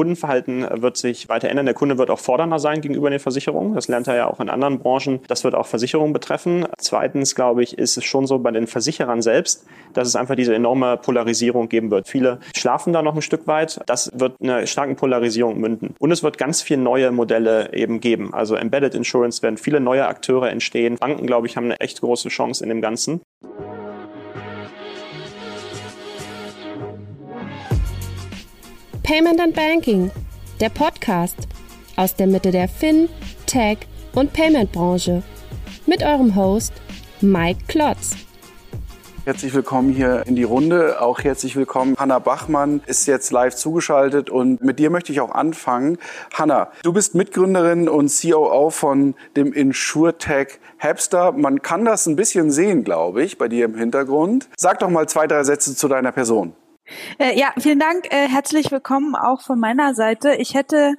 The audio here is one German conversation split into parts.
Kundenverhalten wird sich weiter ändern. Der Kunde wird auch fordernder sein gegenüber den Versicherungen. Das lernt er ja auch in anderen Branchen. Das wird auch Versicherungen betreffen. Zweitens, glaube ich, ist es schon so bei den Versicherern selbst, dass es einfach diese enorme Polarisierung geben wird. Viele schlafen da noch ein Stück weit. Das wird eine starke Polarisierung münden. Und es wird ganz viele neue Modelle eben geben. Also Embedded Insurance werden viele neue Akteure entstehen. Banken, glaube ich, haben eine echt große Chance in dem Ganzen. Payment and Banking, der Podcast aus der Mitte der Fin, Tech und Payment Branche mit eurem Host Mike Klotz. Herzlich willkommen hier in die Runde. Auch herzlich willkommen. Hanna Bachmann ist jetzt live zugeschaltet und mit dir möchte ich auch anfangen. Hanna, du bist Mitgründerin und COO von dem InsurTech Hapster. Man kann das ein bisschen sehen, glaube ich, bei dir im Hintergrund. Sag doch mal zwei, drei Sätze zu deiner Person. Äh, ja, vielen Dank. Äh, herzlich willkommen auch von meiner Seite. Ich hätte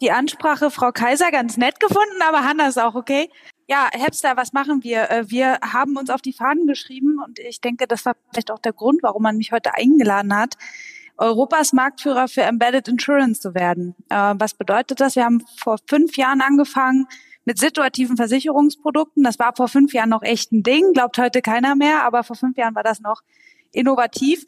die Ansprache Frau Kaiser ganz nett gefunden, aber Hanna ist auch okay. Ja, Hepster, was machen wir? Äh, wir haben uns auf die Fahnen geschrieben und ich denke, das war vielleicht auch der Grund, warum man mich heute eingeladen hat, Europas Marktführer für Embedded Insurance zu werden. Äh, was bedeutet das? Wir haben vor fünf Jahren angefangen mit situativen Versicherungsprodukten. Das war vor fünf Jahren noch echt ein Ding, glaubt heute keiner mehr, aber vor fünf Jahren war das noch innovativ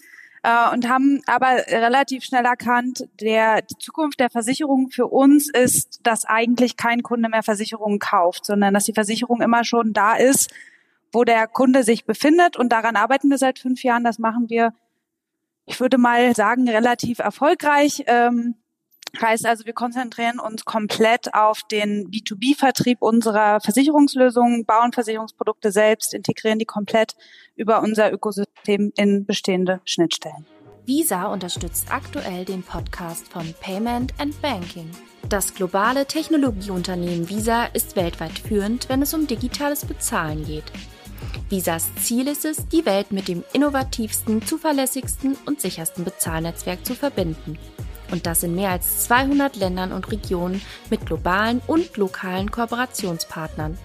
äh, und haben aber relativ schnell erkannt, der, die Zukunft der Versicherung für uns ist, dass eigentlich kein Kunde mehr Versicherungen kauft, sondern dass die Versicherung immer schon da ist, wo der Kunde sich befindet. Und daran arbeiten wir seit fünf Jahren. Das machen wir, ich würde mal sagen, relativ erfolgreich. Ähm, Heißt also, wir konzentrieren uns komplett auf den B2B-Vertrieb unserer Versicherungslösungen, bauen Versicherungsprodukte selbst, integrieren die komplett über unser Ökosystem in bestehende Schnittstellen. Visa unterstützt aktuell den Podcast von Payment and Banking. Das globale Technologieunternehmen Visa ist weltweit führend, wenn es um digitales Bezahlen geht. Visas Ziel ist es, die Welt mit dem innovativsten, zuverlässigsten und sichersten Bezahlnetzwerk zu verbinden und das in mehr als 200 Ländern und Regionen mit globalen und lokalen Kooperationspartnern.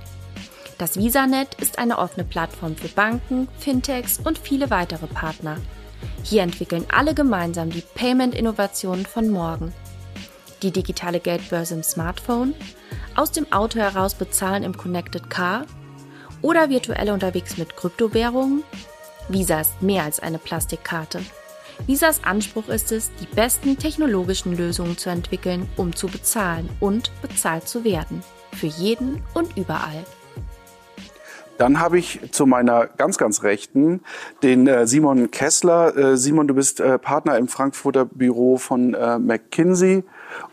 Das VisaNet ist eine offene Plattform für Banken, Fintechs und viele weitere Partner. Hier entwickeln alle gemeinsam die Payment-Innovationen von morgen. Die digitale Geldbörse im Smartphone, aus dem Auto heraus bezahlen im Connected Car oder virtuell unterwegs mit Kryptowährungen. Visa ist mehr als eine Plastikkarte. Visas Anspruch ist es, die besten technologischen Lösungen zu entwickeln, um zu bezahlen und bezahlt zu werden. Für jeden und überall. Dann habe ich zu meiner ganz, ganz Rechten den äh, Simon Kessler. Äh, Simon, du bist äh, Partner im Frankfurter Büro von äh, McKinsey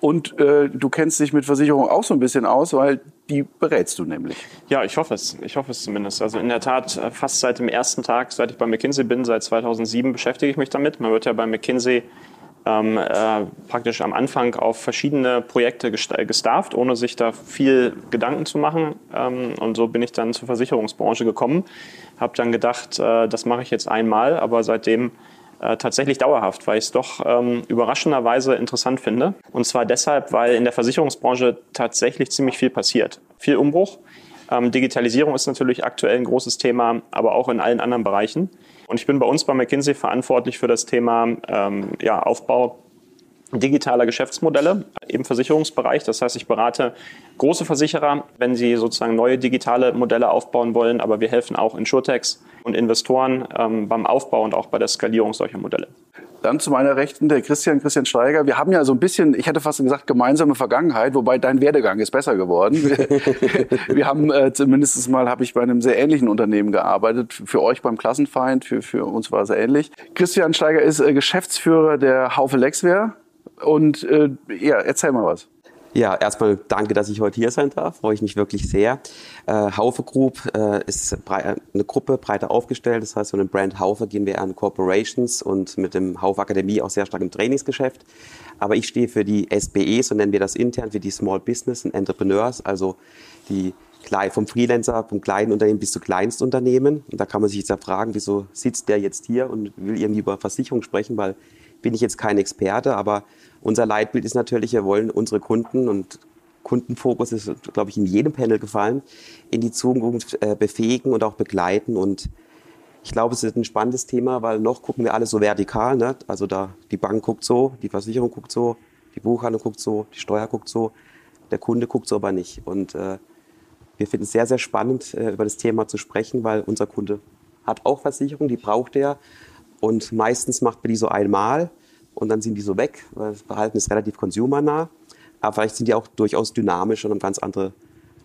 und äh, du kennst dich mit Versicherungen auch so ein bisschen aus, weil die berätst du nämlich. Ja, ich hoffe es. Ich hoffe es zumindest. Also in der Tat, äh, fast seit dem ersten Tag, seit ich bei McKinsey bin, seit 2007 beschäftige ich mich damit. Man wird ja bei McKinsey ähm, äh, praktisch am Anfang auf verschiedene Projekte gestafft, ohne sich da viel Gedanken zu machen. Ähm, und so bin ich dann zur Versicherungsbranche gekommen. Habe dann gedacht, äh, das mache ich jetzt einmal, aber seitdem äh, tatsächlich dauerhaft, weil ich es doch ähm, überraschenderweise interessant finde. Und zwar deshalb, weil in der Versicherungsbranche tatsächlich ziemlich viel passiert. Viel Umbruch. Ähm, Digitalisierung ist natürlich aktuell ein großes Thema, aber auch in allen anderen Bereichen. Und ich bin bei uns bei McKinsey verantwortlich für das Thema ähm, ja, Aufbau digitaler Geschäftsmodelle im Versicherungsbereich. Das heißt, ich berate große Versicherer, wenn sie sozusagen neue digitale Modelle aufbauen wollen, aber wir helfen auch Insurtechs und Investoren ähm, beim Aufbau und auch bei der Skalierung solcher Modelle. Dann zu meiner Rechten der Christian, Christian Steiger. Wir haben ja so ein bisschen, ich hätte fast gesagt, gemeinsame Vergangenheit, wobei dein Werdegang ist besser geworden. wir haben äh, zumindest mal, habe ich bei einem sehr ähnlichen Unternehmen gearbeitet. Für euch beim Klassenfeind, für, für uns war es ähnlich. Christian Steiger ist äh, Geschäftsführer der Haufe Lexware. Und äh, ja, erzähl mal was. Ja, erstmal danke, dass ich heute hier sein darf. Freue ich mich wirklich sehr. Äh, Haufe Group äh, ist eine Gruppe breiter aufgestellt. Das heißt, von dem Brand Haufe gehen wir an Corporations und mit dem Haufe Akademie auch sehr stark im Trainingsgeschäft. Aber ich stehe für die SBE, so nennen wir das intern, für die Small Business and Entrepreneurs, also die vom Freelancer, vom kleinen Unternehmen bis zu Kleinstunternehmen. Und da kann man sich jetzt ja fragen, wieso sitzt der jetzt hier und will irgendwie über Versicherung sprechen, weil bin ich jetzt kein Experte, aber unser Leitbild ist natürlich, wir wollen unsere Kunden und Kundenfokus ist, glaube ich, in jedem Panel gefallen, in die Zukunft äh, befähigen und auch begleiten. Und ich glaube, es ist ein spannendes Thema, weil noch gucken wir alle so vertikal. Ne? Also da die Bank guckt so, die Versicherung guckt so, Die Buchhaltung guckt so, die Steuer guckt so, der Kunde guckt so aber nicht. Und äh, wir finden es sehr, sehr spannend, äh, über das Thema zu sprechen, weil unser Kunde hat auch Versicherung, die braucht er. Und meistens macht man die so einmal und dann sind die so weg, weil das Verhalten ist relativ consumernah. Aber vielleicht sind die auch durchaus dynamisch und haben ganz andere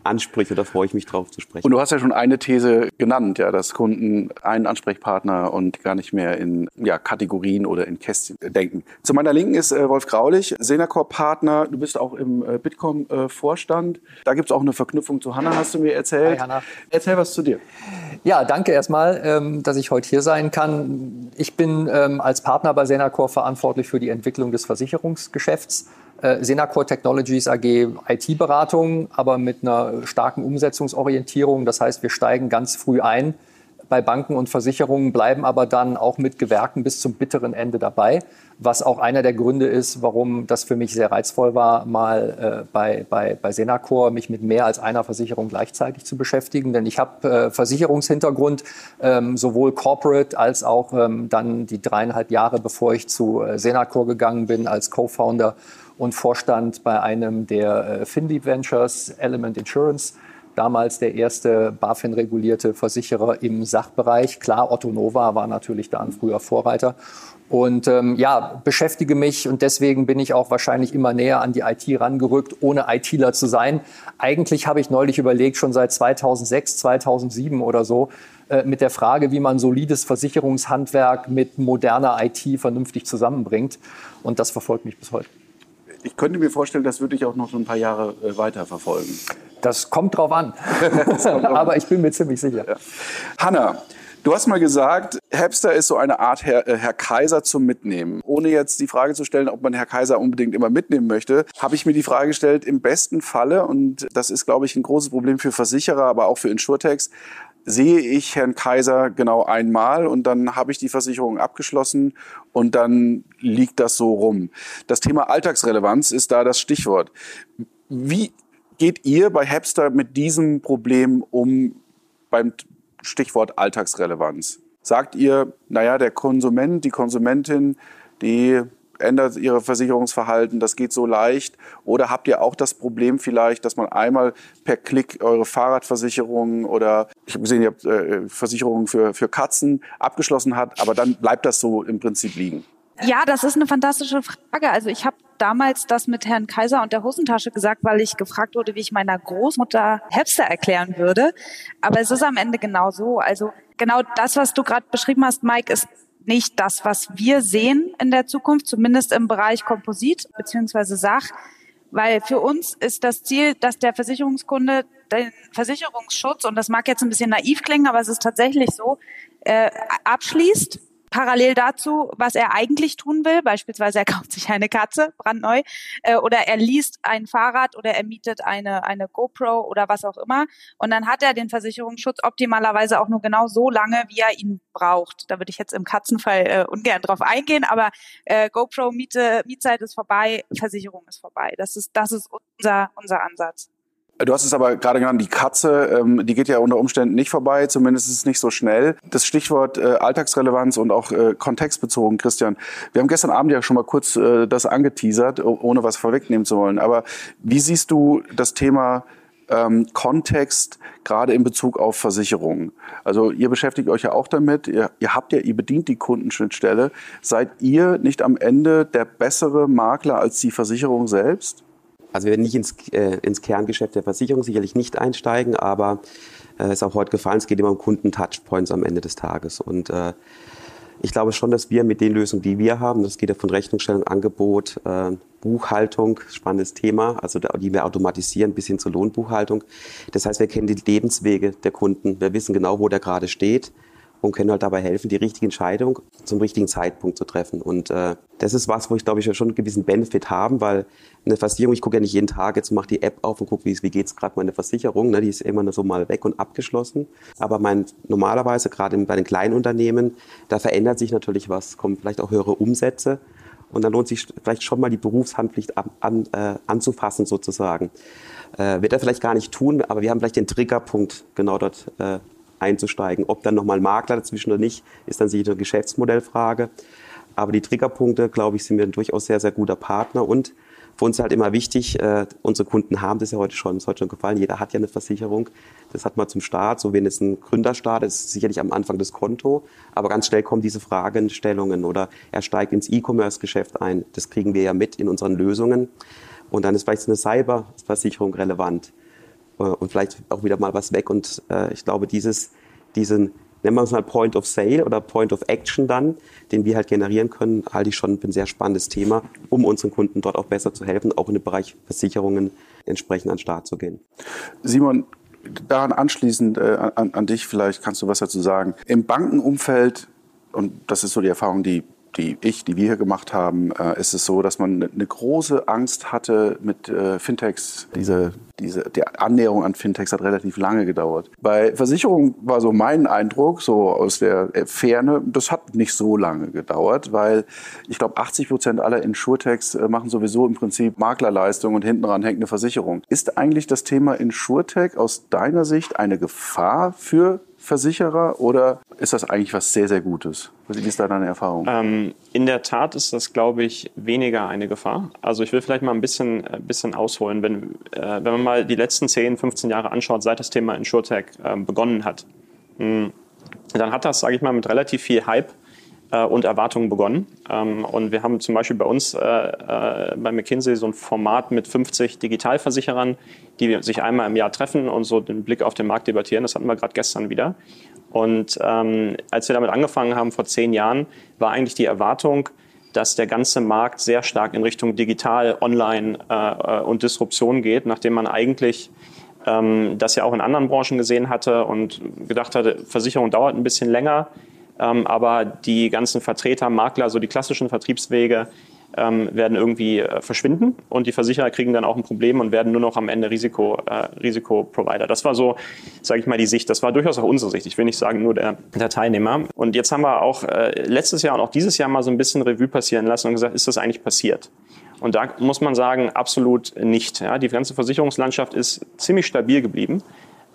Ansprüche, da freue ich mich drauf zu sprechen. Und du hast ja schon eine These genannt, ja, dass Kunden einen Ansprechpartner und gar nicht mehr in ja, Kategorien oder in Kästchen denken. Zu meiner Linken ist äh, Wolf Graulich, Senacor-Partner. Du bist auch im äh, Bitkom-Vorstand. da gibt es auch eine Verknüpfung zu Hanna, hast du mir erzählt. Hi, Hanna. Erzähl was zu dir. Ja, danke erstmal, ähm, dass ich heute hier sein kann. Ich bin ähm, als Partner bei Senacor verantwortlich für die Entwicklung des Versicherungsgeschäfts äh, Senacor Technologies AG IT-Beratung, aber mit einer starken Umsetzungsorientierung. Das heißt, wir steigen ganz früh ein bei Banken und Versicherungen, bleiben aber dann auch mit Gewerken bis zum bitteren Ende dabei, was auch einer der Gründe ist, warum das für mich sehr reizvoll war, mal äh, bei, bei, bei Senacor mich mit mehr als einer Versicherung gleichzeitig zu beschäftigen. Denn ich habe äh, Versicherungshintergrund, ähm, sowohl Corporate als auch ähm, dann die dreieinhalb Jahre, bevor ich zu äh, Senacor gegangen bin als Co-Founder und Vorstand bei einem der äh, FinDeep Ventures, Element Insurance, damals der erste BaFin-regulierte Versicherer im Sachbereich. Klar, Otto Nova war natürlich da ein früher Vorreiter. Und ähm, ja, beschäftige mich und deswegen bin ich auch wahrscheinlich immer näher an die IT rangerückt, ohne ITler zu sein. Eigentlich habe ich neulich überlegt, schon seit 2006, 2007 oder so, äh, mit der Frage, wie man solides Versicherungshandwerk mit moderner IT vernünftig zusammenbringt. Und das verfolgt mich bis heute ich könnte mir vorstellen, das würde ich auch noch so ein paar Jahre äh, weiter verfolgen. Das kommt drauf an. Aber ich bin mir ziemlich sicher. Ja. Hanna, Du hast mal gesagt, Hapster ist so eine Art Herr, äh, Herr, Kaiser zum Mitnehmen. Ohne jetzt die Frage zu stellen, ob man Herr Kaiser unbedingt immer mitnehmen möchte, habe ich mir die Frage gestellt, im besten Falle, und das ist, glaube ich, ein großes Problem für Versicherer, aber auch für Insurtechs, sehe ich Herrn Kaiser genau einmal und dann habe ich die Versicherung abgeschlossen und dann liegt das so rum. Das Thema Alltagsrelevanz ist da das Stichwort. Wie geht ihr bei Hapster mit diesem Problem um beim Stichwort Alltagsrelevanz? Sagt ihr, naja, der Konsument, die Konsumentin, die ändert ihre Versicherungsverhalten, das geht so leicht? Oder habt ihr auch das Problem vielleicht, dass man einmal per Klick eure Fahrradversicherung oder ich habe gesehen, ihr habt äh, Versicherungen für, für Katzen abgeschlossen hat, aber dann bleibt das so im Prinzip liegen? Ja, das ist eine fantastische Frage. Also ich habe damals das mit Herrn Kaiser und der Hosentasche gesagt, weil ich gefragt wurde, wie ich meiner Großmutter Hipster erklären würde. Aber es ist am Ende genau so. Also genau das, was du gerade beschrieben hast, Mike, ist nicht das, was wir sehen in der Zukunft, zumindest im Bereich Komposit beziehungsweise Sach. Weil für uns ist das Ziel, dass der Versicherungskunde den Versicherungsschutz, und das mag jetzt ein bisschen naiv klingen, aber es ist tatsächlich so, äh, abschließt parallel dazu, was er eigentlich tun will. Beispielsweise er kauft sich eine Katze, brandneu, äh, oder er liest ein Fahrrad oder er mietet eine, eine GoPro oder was auch immer. Und dann hat er den Versicherungsschutz optimalerweise auch nur genau so lange, wie er ihn braucht. Da würde ich jetzt im Katzenfall äh, ungern drauf eingehen, aber äh, GoPro Miete, Mietzeit ist vorbei, Versicherung ist vorbei. Das ist, das ist unser, unser Ansatz. Du hast es aber gerade genannt, die Katze, ähm, die geht ja unter Umständen nicht vorbei, zumindest ist es nicht so schnell. Das Stichwort äh, Alltagsrelevanz und auch äh, kontextbezogen, Christian. Wir haben gestern Abend ja schon mal kurz äh, das angeteasert, ohne was vorwegnehmen zu wollen. Aber wie siehst du das Thema ähm, Kontext gerade in Bezug auf Versicherungen? Also ihr beschäftigt euch ja auch damit, ihr, ihr habt ja, ihr bedient die Kundenschnittstelle. Seid ihr nicht am Ende der bessere Makler als die Versicherung selbst? Also wir werden nicht ins, äh, ins Kerngeschäft der Versicherung sicherlich nicht einsteigen, aber es äh, ist auch heute gefallen, es geht immer um Kunden-Touchpoints am Ende des Tages. Und äh, ich glaube schon, dass wir mit den Lösungen, die wir haben, das geht ja von Rechnungsstellung, Angebot, äh, Buchhaltung, spannendes Thema, also die wir automatisieren bis hin zur Lohnbuchhaltung. Das heißt, wir kennen die Lebenswege der Kunden, wir wissen genau, wo der gerade steht und können halt dabei helfen, die richtige Entscheidung zum richtigen Zeitpunkt zu treffen. Und äh, das ist was, wo ich glaube ich schon einen gewissen Benefit haben, weil eine Versicherung, ich gucke ja nicht jeden Tag, jetzt mache die App auf und gucke, wie, wie geht es gerade meine Versicherung, ne? die ist immer so mal weg und abgeschlossen. Aber mein, normalerweise, gerade bei den kleinen Unternehmen, da verändert sich natürlich was, kommen vielleicht auch höhere Umsätze. Und dann lohnt sich vielleicht schon mal die Berufshandpflicht an, an, äh, anzufassen sozusagen. Äh, wird er vielleicht gar nicht tun, aber wir haben vielleicht den Triggerpunkt genau dort äh, einzusteigen. Ob dann nochmal Makler dazwischen oder nicht, ist dann sicher eine Geschäftsmodellfrage. Aber die Triggerpunkte, glaube ich, sind wir ein durchaus sehr, sehr guter Partner. Und für uns ist halt immer wichtig, äh, unsere Kunden haben das ja heute schon, ist heute schon gefallen, jeder hat ja eine Versicherung. Das hat man zum Start, so wenn es ein Gründer startet, ist sicherlich am Anfang das Konto, aber ganz schnell kommen diese Fragestellungen oder er steigt ins E-Commerce-Geschäft ein. Das kriegen wir ja mit in unseren Lösungen. Und dann ist vielleicht eine Cyberversicherung relevant und vielleicht auch wieder mal was weg. Und äh, ich glaube, dieses, diesen nennen wir es mal Point of Sale oder Point of Action dann, den wir halt generieren können, halte ich schon für ein sehr spannendes Thema, um unseren Kunden dort auch besser zu helfen, auch in dem Bereich Versicherungen entsprechend an den Start zu gehen. Simon, daran anschließend äh, an, an dich, vielleicht kannst du was dazu sagen. Im Bankenumfeld, und das ist so die Erfahrung, die die ich, die wir hier gemacht haben, äh, ist es so, dass man eine große Angst hatte mit äh, Fintechs. Diese, diese, die Annäherung an Fintechs hat relativ lange gedauert. Bei Versicherungen war so mein Eindruck, so aus der Ferne, das hat nicht so lange gedauert, weil ich glaube, 80 Prozent aller Insurtechs äh, machen sowieso im Prinzip Maklerleistung und hinten dran hängt eine Versicherung. Ist eigentlich das Thema Insurtech aus deiner Sicht eine Gefahr für Versicherer oder ist das eigentlich was sehr, sehr Gutes? Wie ist da deine Erfahrung? Ähm, in der Tat ist das, glaube ich, weniger eine Gefahr. Also ich will vielleicht mal ein bisschen, ein äh, bisschen ausholen. Wenn, äh, wenn man mal die letzten 10, 15 Jahre anschaut, seit das Thema InsurTech äh, begonnen hat, mh, hm, dann hat das, sage ich mal, mit relativ viel Hype äh, und Erwartungen begonnen. Ähm, und wir haben zum Beispiel bei uns äh, äh, bei McKinsey so ein Format mit 50 Digitalversicherern, die sich einmal im Jahr treffen und so den Blick auf den Markt debattieren. Das hatten wir gerade gestern wieder. Und ähm, als wir damit angefangen haben vor zehn Jahren, war eigentlich die Erwartung, dass der ganze Markt sehr stark in Richtung digital, online äh, und Disruption geht, nachdem man eigentlich ähm, das ja auch in anderen Branchen gesehen hatte und gedacht hatte, Versicherung dauert ein bisschen länger. Ähm, aber die ganzen Vertreter, Makler, so die klassischen Vertriebswege ähm, werden irgendwie äh, verschwinden und die Versicherer kriegen dann auch ein Problem und werden nur noch am Ende Risiko, äh, Risikoprovider. Das war so, sage ich mal, die Sicht. Das war durchaus auch unsere Sicht. Ich will nicht sagen nur der, der Teilnehmer. Und jetzt haben wir auch äh, letztes Jahr und auch dieses Jahr mal so ein bisschen Revue passieren lassen und gesagt, ist das eigentlich passiert? Und da muss man sagen, absolut nicht. Ja, die ganze Versicherungslandschaft ist ziemlich stabil geblieben.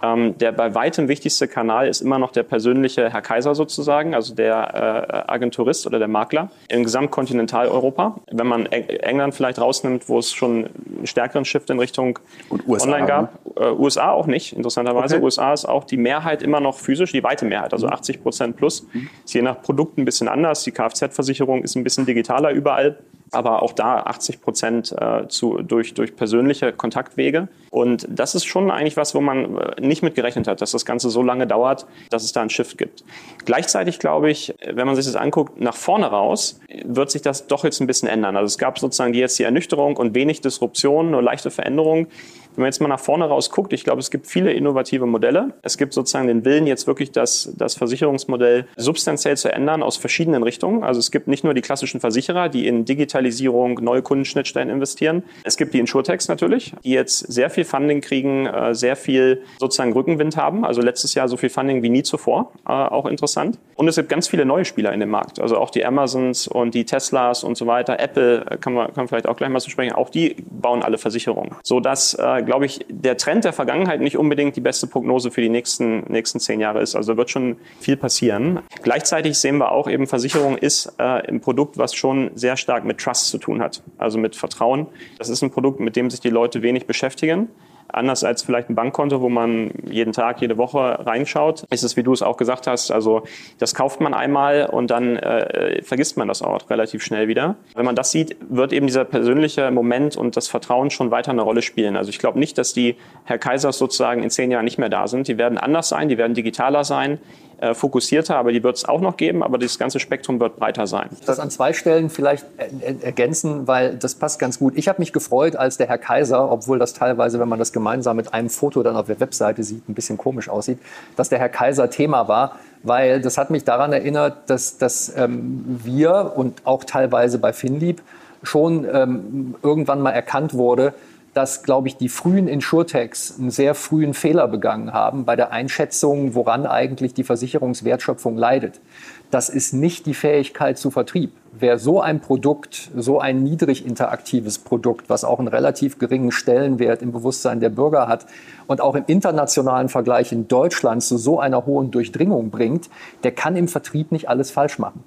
Ähm, der bei weitem wichtigste Kanal ist immer noch der persönliche Herr Kaiser sozusagen, also der äh, Agenturist oder der Makler im Gesamtkontinentaleuropa. Wenn man England vielleicht rausnimmt, wo es schon einen stärkeren Shift in Richtung Online gab. Ne? Äh, USA auch nicht, interessanterweise. Okay. USA ist auch die Mehrheit immer noch physisch, die weite Mehrheit, also 80 mhm. Prozent plus. Mhm. Ist je nach Produkt ein bisschen anders. Die Kfz-Versicherung ist ein bisschen digitaler überall aber auch da 80 Prozent äh, zu, durch, durch persönliche Kontaktwege. Und das ist schon eigentlich was, wo man äh, nicht mit gerechnet hat, dass das Ganze so lange dauert, dass es da einen Shift gibt. Gleichzeitig glaube ich, wenn man sich das anguckt, nach vorne raus, wird sich das doch jetzt ein bisschen ändern. Also es gab sozusagen jetzt die Ernüchterung und wenig Disruption, nur leichte Veränderungen. Wenn man jetzt mal nach vorne raus guckt, ich glaube, es gibt viele innovative Modelle. Es gibt sozusagen den Willen, jetzt wirklich das, das Versicherungsmodell substanziell zu ändern aus verschiedenen Richtungen. Also es gibt nicht nur die klassischen Versicherer, die in Digitalisierung, neue Kundenschnittstellen investieren. Es gibt die Insurtechs natürlich, die jetzt sehr viel Funding kriegen, äh, sehr viel sozusagen Rückenwind haben. Also letztes Jahr so viel Funding wie nie zuvor, äh, auch interessant. Und es gibt ganz viele neue Spieler in dem Markt. Also auch die Amazons und die Teslas und so weiter. Apple äh, kann man, kann man vielleicht auch gleich mal zu sprechen. Auch die bauen alle Versicherungen. So dass glaube ich, der Trend der Vergangenheit nicht unbedingt die beste Prognose für die nächsten, nächsten zehn Jahre ist. Also da wird schon viel passieren. Gleichzeitig sehen wir auch eben, Versicherung ist äh, ein Produkt, was schon sehr stark mit Trust zu tun hat, also mit Vertrauen. Das ist ein Produkt, mit dem sich die Leute wenig beschäftigen. Anders als vielleicht ein Bankkonto, wo man jeden Tag, jede Woche reinschaut, ist es, wie du es auch gesagt hast, also das kauft man einmal und dann äh, vergisst man das auch relativ schnell wieder. Wenn man das sieht, wird eben dieser persönliche Moment und das Vertrauen schon weiter eine Rolle spielen. Also ich glaube nicht, dass die Herr Kaisers sozusagen in zehn Jahren nicht mehr da sind. Die werden anders sein, die werden digitaler sein äh, fokussierter, aber die wird es auch noch geben, aber das ganze Spektrum wird breiter sein. Das an zwei Stellen vielleicht ergänzen, weil das passt ganz gut. Ich habe mich gefreut, als der Herr Kaiser, obwohl das teilweise, wenn man das gemeinsam mit einem Foto dann auf der Webseite sieht, ein bisschen komisch aussieht, dass der Herr Kaiser Thema war, weil das hat mich daran erinnert, dass, dass ähm, wir und auch teilweise bei Finlieb schon ähm, irgendwann mal erkannt wurde, dass, glaube ich, die frühen Insurtechs einen sehr frühen Fehler begangen haben bei der Einschätzung, woran eigentlich die Versicherungswertschöpfung leidet. Das ist nicht die Fähigkeit zu Vertrieb. Wer so ein Produkt, so ein niedrig interaktives Produkt, was auch einen relativ geringen Stellenwert im Bewusstsein der Bürger hat und auch im internationalen Vergleich in Deutschland zu so einer hohen Durchdringung bringt, der kann im Vertrieb nicht alles falsch machen.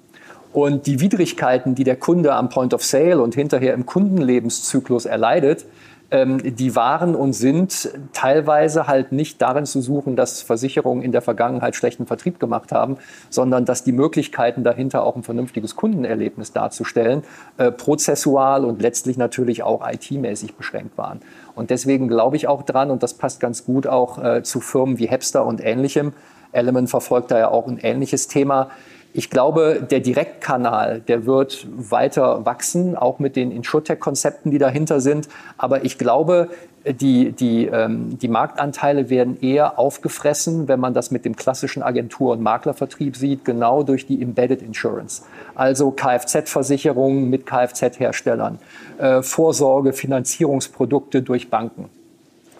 Und die Widrigkeiten, die der Kunde am Point of Sale und hinterher im Kundenlebenszyklus erleidet, die waren und sind teilweise halt nicht darin zu suchen, dass Versicherungen in der Vergangenheit schlechten Vertrieb gemacht haben, sondern dass die Möglichkeiten dahinter auch ein vernünftiges Kundenerlebnis darzustellen, äh, prozessual und letztlich natürlich auch IT-mäßig beschränkt waren. Und deswegen glaube ich auch dran, und das passt ganz gut auch äh, zu Firmen wie Hepster und ähnlichem. Element verfolgt da ja auch ein ähnliches Thema ich glaube, der Direktkanal, der wird weiter wachsen, auch mit den Insurtech-Konzepten, die dahinter sind. Aber ich glaube, die, die, ähm, die Marktanteile werden eher aufgefressen, wenn man das mit dem klassischen Agentur- und Maklervertrieb sieht, genau durch die Embedded Insurance. Also Kfz-Versicherungen mit Kfz-Herstellern, äh, Vorsorge, Finanzierungsprodukte durch Banken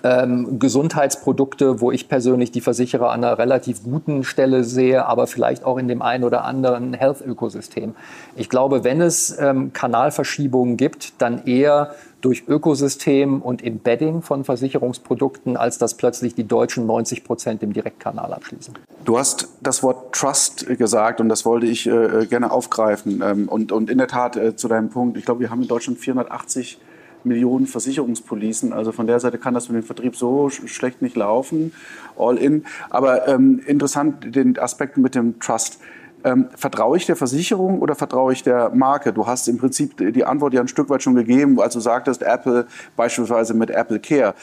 ähm, Gesundheitsprodukte, wo ich persönlich die Versicherer an einer relativ guten Stelle sehe, aber vielleicht auch in dem einen oder anderen Health-Ökosystem. Ich glaube, wenn es ähm, Kanalverschiebungen gibt, dann eher durch Ökosystem und Embedding von Versicherungsprodukten, als dass plötzlich die Deutschen 90 Prozent im Direktkanal abschließen. Du hast das Wort Trust gesagt und das wollte ich äh, gerne aufgreifen. Ähm, und, und in der Tat äh, zu deinem Punkt, ich glaube, wir haben in Deutschland 480 Millionen Versicherungspolicen. Also von der Seite kann das mit dem Vertrieb so schlecht nicht laufen, all in. Aber ähm, interessant den Aspekt mit dem Trust. Ähm, vertraue ich der Versicherung oder vertraue ich der Marke? Du hast im Prinzip die Antwort ja ein Stück weit schon gegeben, als du sagtest, Apple beispielsweise mit Apple Care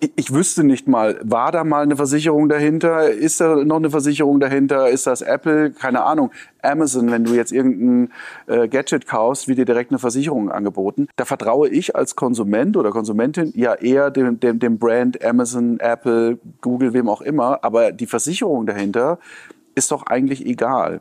ich wüsste nicht mal, war da mal eine Versicherung dahinter? Ist da noch eine Versicherung dahinter? Ist das Apple? Keine Ahnung. Amazon, wenn du jetzt irgendein äh, Gadget kaufst, wird dir direkt eine Versicherung angeboten. Da vertraue ich als Konsument oder Konsumentin ja eher dem, dem, dem Brand Amazon, Apple, Google, wem auch immer. Aber die Versicherung dahinter ist doch eigentlich egal.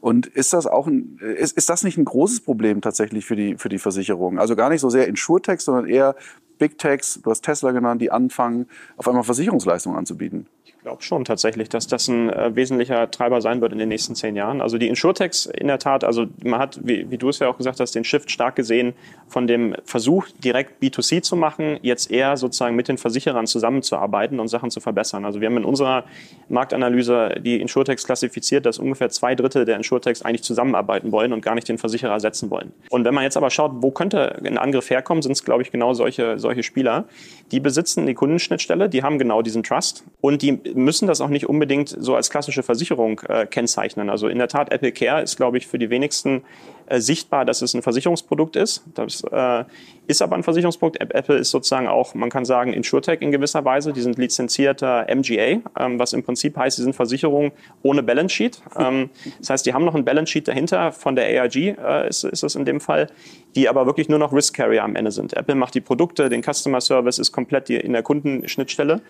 Und ist das auch ein, ist, ist das nicht ein großes Problem tatsächlich für die, für die Versicherung? Also gar nicht so sehr Insurtech, sondern eher Big Techs, du hast Tesla genannt, die anfangen, auf einmal Versicherungsleistungen anzubieten glaube schon tatsächlich, dass das ein äh, wesentlicher Treiber sein wird in den nächsten zehn Jahren. Also die Insurtechs in der Tat, also man hat, wie, wie du es ja auch gesagt hast, den Shift stark gesehen von dem Versuch, direkt B2C zu machen, jetzt eher sozusagen mit den Versicherern zusammenzuarbeiten und Sachen zu verbessern. Also wir haben in unserer Marktanalyse die Insurtechs klassifiziert, dass ungefähr zwei Drittel der Insurtechs eigentlich zusammenarbeiten wollen und gar nicht den Versicherer ersetzen wollen. Und wenn man jetzt aber schaut, wo könnte ein Angriff herkommen, sind es, glaube ich, genau solche, solche Spieler. Die besitzen die Kundenschnittstelle, die haben genau diesen Trust und die müssen das auch nicht unbedingt so als klassische Versicherung äh, kennzeichnen. Also in der Tat, Apple Care ist, glaube ich, für die wenigsten äh, sichtbar, dass es ein Versicherungsprodukt ist. Das äh, ist aber ein Versicherungsprodukt. Apple ist sozusagen auch, man kann sagen, Insurtech in gewisser Weise. Die sind lizenzierter MGA, ähm, was im Prinzip heißt, sie sind Versicherungen ohne Balance Sheet. Ähm, das heißt, die haben noch ein Balance Sheet dahinter von der AIG, äh, ist, ist es in dem Fall, die aber wirklich nur noch Risk Carrier am Ende sind. Apple macht die Produkte, den Customer Service ist komplett in der Kundenschnittstelle.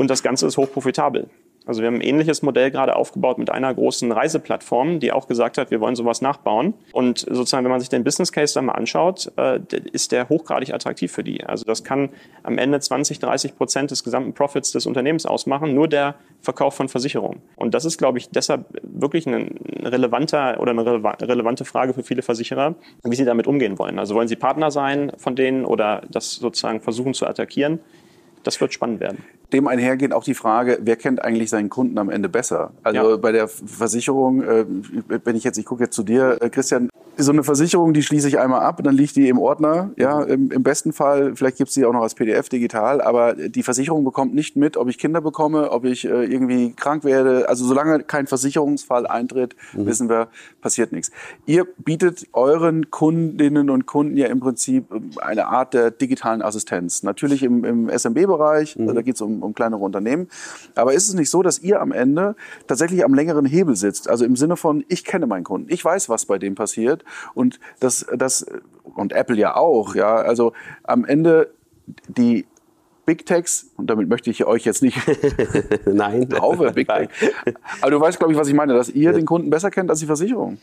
Und das Ganze ist hochprofitabel. Also wir haben ein ähnliches Modell gerade aufgebaut mit einer großen Reiseplattform, die auch gesagt hat, wir wollen sowas nachbauen. Und sozusagen, wenn man sich den Business Case dann mal anschaut, äh, ist der hochgradig attraktiv für die. Also das kann am Ende 20, 30 Prozent des gesamten Profits des Unternehmens ausmachen, nur der Verkauf von Versicherungen. Und das ist, glaube ich, deshalb wirklich ein relevanter oder eine relevante Frage für viele Versicherer, wie sie damit umgehen wollen. Also wollen sie Partner sein von denen oder das sozusagen versuchen zu attackieren? Das wird spannend werden dem einhergehend auch die Frage, wer kennt eigentlich seinen Kunden am Ende besser? Also ja. bei der Versicherung, äh, wenn ich jetzt, ich gucke jetzt zu dir, äh, Christian, so eine Versicherung, die schließe ich einmal ab, dann liegt die im Ordner. Ja, im, im besten Fall, vielleicht gibt's die auch noch als PDF digital, aber die Versicherung bekommt nicht mit, ob ich Kinder bekomme, ob ich äh, irgendwie krank werde. Also solange kein Versicherungsfall eintritt, mhm. wissen wir, passiert nichts. Ihr bietet euren Kundinnen und Kunden ja im Prinzip eine Art der digitalen Assistenz. Natürlich im, im SMB-Bereich, mhm. da geht's um um, kleinere Unternehmen. Aber ist es nicht so, dass ihr am Ende tatsächlich am längeren Hebel sitzt? Also im Sinne von, ich kenne meinen Kunden, ich weiß, was bei dem passiert und das, das und Apple ja auch, ja. Also am Ende die Big Techs, und damit möchte ich euch jetzt nicht Nein. Laufe, Big Tech. Aber du weißt, glaube ich, was ich meine, dass ihr den Kunden besser kennt als die Versicherung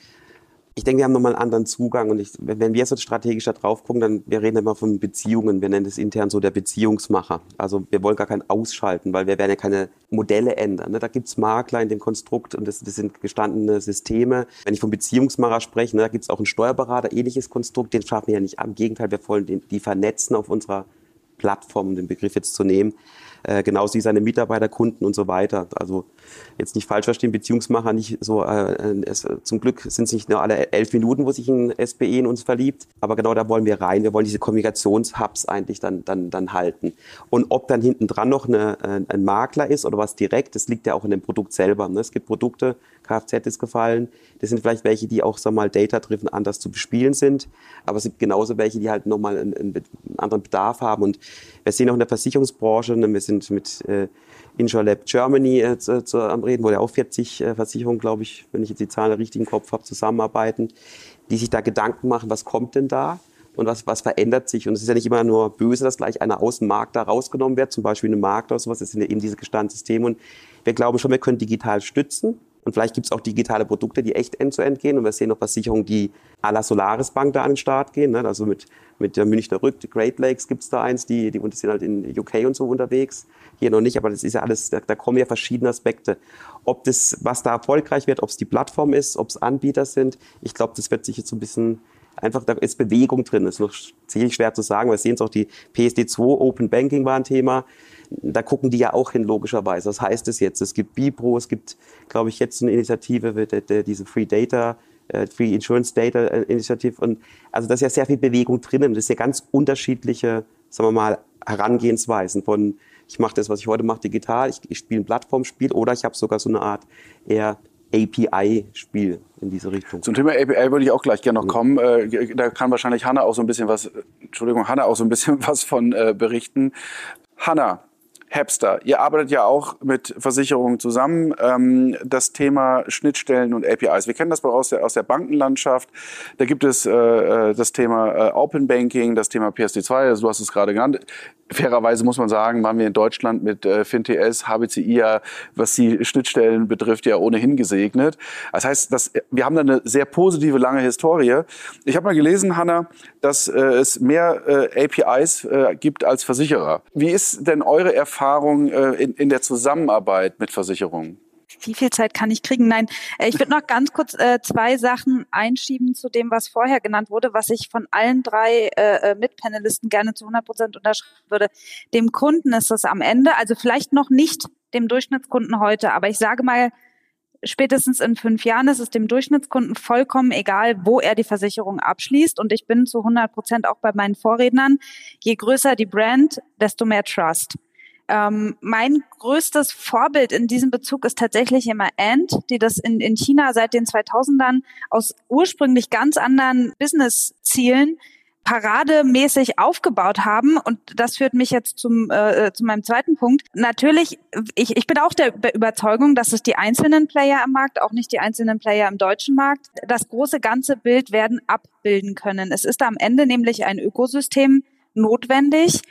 ich denke, wir haben nochmal einen anderen Zugang und ich, wenn wir so strategisch da drauf gucken, dann, wir reden immer von Beziehungen, wir nennen das intern so der Beziehungsmacher. Also wir wollen gar kein Ausschalten, weil wir werden ja keine Modelle ändern. Ne? Da gibt's Makler in dem Konstrukt und das, das sind gestandene Systeme. Wenn ich vom Beziehungsmacher spreche, ne, da gibt's auch einen Steuerberater, ähnliches Konstrukt, den schaffen wir ja nicht. Im Gegenteil, wir wollen den, die vernetzen auf unserer Plattform, um den Begriff jetzt zu nehmen, äh, genauso wie seine Mitarbeiter, Kunden und so weiter. Also jetzt nicht falsch verstehen, Beziehungsmacher nicht so, äh, es, zum Glück sind es nicht nur alle elf Minuten, wo sich ein SPE in uns verliebt, aber genau da wollen wir rein. Wir wollen diese Kommunikationshubs eigentlich dann, dann, dann halten. Und ob dann hinten dran noch eine, ein, ein Makler ist oder was direkt, das liegt ja auch in dem Produkt selber. Ne? Es gibt Produkte, Kfz ist gefallen, das sind vielleicht welche, die auch, sag mal, data-driven anders zu bespielen sind, aber es gibt genauso welche, die halt nochmal einen, einen anderen Bedarf haben und wir sehen auch in der Versicherungsbranche, ne, wir sind mit äh, InsurLab Germany äh, zu, zu, am Reden, wo ja auch 40 äh, Versicherungen, glaube ich, wenn ich jetzt die Zahlen richtig im Kopf habe, zusammenarbeiten, die sich da Gedanken machen, was kommt denn da? und was, was verändert sich. Und es ist ja nicht immer nur böse, dass gleich einer aus dem Markt da rausgenommen wird, zum Beispiel eine Markt oder sowas. Das sind ja eben diese Gestandssysteme. Und wir glauben schon, wir können digital stützen. Und vielleicht gibt es auch digitale Produkte, die echt end-zu-end -end gehen. Und wir sehen auch Versicherungen, die à la Solaris Bank da an den Start gehen. Ne? Also mit, mit der Münchner Rück, Great Lakes gibt es da eins, die, die sind halt in UK und so unterwegs. Hier noch nicht, aber das ist ja alles, da, da kommen ja verschiedene Aspekte. Ob das, was da erfolgreich wird, ob es die Plattform ist, ob es Anbieter sind, ich glaube, das wird sich jetzt so ein bisschen einfach, da ist Bewegung drin. Das ist noch ziemlich schwer zu sagen. Wir sehen es auch, die PSD2 Open Banking war ein Thema da gucken die ja auch hin, logischerweise. Was heißt das jetzt? Es gibt Bipro, es gibt, glaube ich, jetzt eine Initiative, diese Free Data, äh, Free Insurance Data äh, Initiative. Und also da ist ja sehr viel Bewegung drinnen. Das ist ja ganz unterschiedliche, sagen wir mal, Herangehensweisen von, ich mache das, was ich heute mache, digital, ich, ich spiele ein Plattformspiel oder ich habe sogar so eine Art eher API-Spiel in diese Richtung. Zum Thema API würde ich auch gleich gerne noch kommen. Äh, da kann wahrscheinlich Hanna auch so ein bisschen was, Entschuldigung, Hanna auch so ein bisschen was von berichten. Hanna, Hapster, ihr arbeitet ja auch mit Versicherungen zusammen. Ähm, das Thema Schnittstellen und APIs. Wir kennen das aus der, aus der Bankenlandschaft. Da gibt es äh, äh das Thema äh, Open Banking, das Thema PSD2, also du hast es gerade genannt fairerweise muss man sagen, waren wir in Deutschland mit FinTS, HBCI was die Schnittstellen betrifft, ja ohnehin gesegnet. Das heißt, dass, wir haben da eine sehr positive, lange Historie. Ich habe mal gelesen, Hanna, dass es mehr APIs gibt als Versicherer. Wie ist denn eure Erfahrung äh, in, in der Zusammenarbeit mit Versicherungen? wie viel Zeit kann ich kriegen? Nein, äh, ich würde noch ganz kurz äh, zwei Sachen einschieben zu dem, was vorher genannt wurde, was ich von allen drei äh, äh Mitpanelisten gerne zu 100 Prozent unterschreiben würde. Dem Kunden ist es am Ende, also vielleicht noch nicht dem Durchschnittskunden heute, aber ich sage mal, spätestens in fünf Jahren ist es dem Durchschnittskunden vollkommen egal, wo er die Versicherung abschließt. Und ich bin zu 100 Prozent auch bei meinen Vorrednern. Je größer die Brand, desto mehr Trust. Ähm, mein größtes Vorbild in diesem Bezug ist tatsächlich immer Ant, die das in, in China seit den 2000ern aus ursprünglich ganz anderen Business-Zielen parademäßig aufgebaut haben. Und das führt mich jetzt zum, äh, zu meinem zweiten Punkt. Natürlich, ich, ich bin auch der Überzeugung, dass es die einzelnen Player im Markt, auch nicht die einzelnen Player im deutschen Markt, das große ganze Bild werden abbilden können. Es ist am Ende nämlich ein Ökosystem notwendig,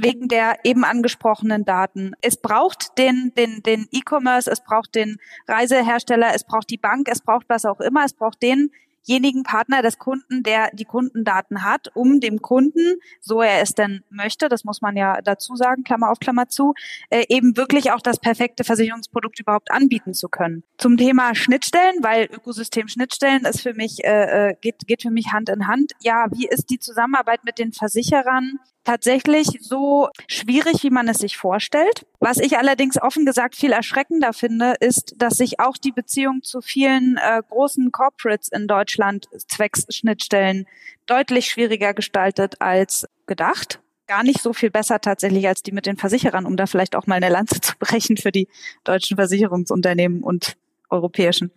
wegen der eben angesprochenen Daten. Es braucht den, den, den E-Commerce, es braucht den Reisehersteller, es braucht die Bank, es braucht was auch immer, es braucht denjenigen Partner des Kunden, der die Kundendaten hat, um dem Kunden, so er es denn möchte, das muss man ja dazu sagen, Klammer auf Klammer zu, äh, eben wirklich auch das perfekte Versicherungsprodukt überhaupt anbieten zu können. Zum Thema Schnittstellen, weil Ökosystem Schnittstellen ist für mich, äh, äh geht, geht für mich Hand in Hand. Ja, wie ist die Zusammenarbeit mit den Versicherern? Tatsächlich so schwierig, wie man es sich vorstellt. Was ich allerdings offen gesagt viel erschreckender finde, ist, dass sich auch die Beziehung zu vielen äh, großen Corporates in Deutschland zwecks Schnittstellen deutlich schwieriger gestaltet als gedacht. Gar nicht so viel besser tatsächlich als die mit den Versicherern, um da vielleicht auch mal eine Lanze zu brechen für die deutschen Versicherungsunternehmen und europäischen.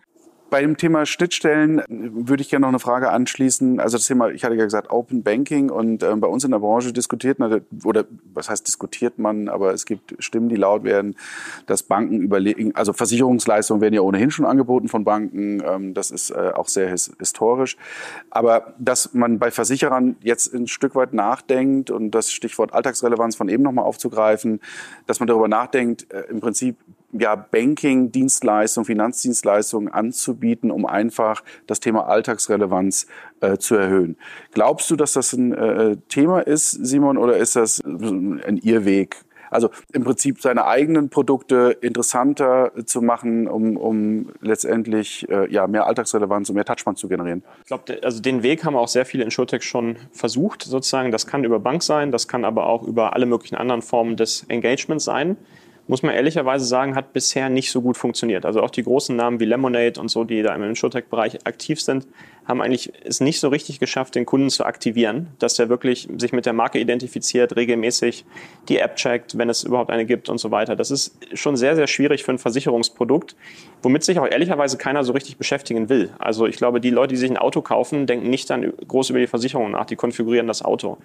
Bei dem Thema Schnittstellen würde ich gerne noch eine Frage anschließen. Also das Thema, ich hatte ja gesagt, Open Banking und äh, bei uns in der Branche diskutiert man, oder was heißt diskutiert man, aber es gibt Stimmen, die laut werden, dass Banken überlegen, also Versicherungsleistungen werden ja ohnehin schon angeboten von Banken, ähm, das ist äh, auch sehr his historisch. Aber dass man bei Versicherern jetzt ein Stück weit nachdenkt und das Stichwort Alltagsrelevanz von eben nochmal aufzugreifen, dass man darüber nachdenkt, äh, im Prinzip ja, Banking-Dienstleistungen, Finanzdienstleistungen anzubieten, um einfach das Thema Alltagsrelevanz äh, zu erhöhen. Glaubst du, dass das ein äh, Thema ist, Simon, oder ist das ein Irrweg? Also im Prinzip seine eigenen Produkte interessanter zu machen, um, um letztendlich äh, ja, mehr Alltagsrelevanz und mehr Touchpoints zu generieren. Ich glaube, also den Weg haben auch sehr viele Insurtech schon versucht, sozusagen. Das kann über Bank sein, das kann aber auch über alle möglichen anderen Formen des Engagements sein muss man ehrlicherweise sagen, hat bisher nicht so gut funktioniert. Also auch die großen Namen wie Lemonade und so, die da im Insurtech-Bereich aktiv sind, haben eigentlich es nicht so richtig geschafft, den Kunden zu aktivieren, dass er wirklich sich mit der Marke identifiziert, regelmäßig die App checkt, wenn es überhaupt eine gibt und so weiter. Das ist schon sehr, sehr schwierig für ein Versicherungsprodukt, womit sich auch ehrlicherweise keiner so richtig beschäftigen will. Also ich glaube, die Leute, die sich ein Auto kaufen, denken nicht dann groß über die Versicherung nach, die konfigurieren das Auto.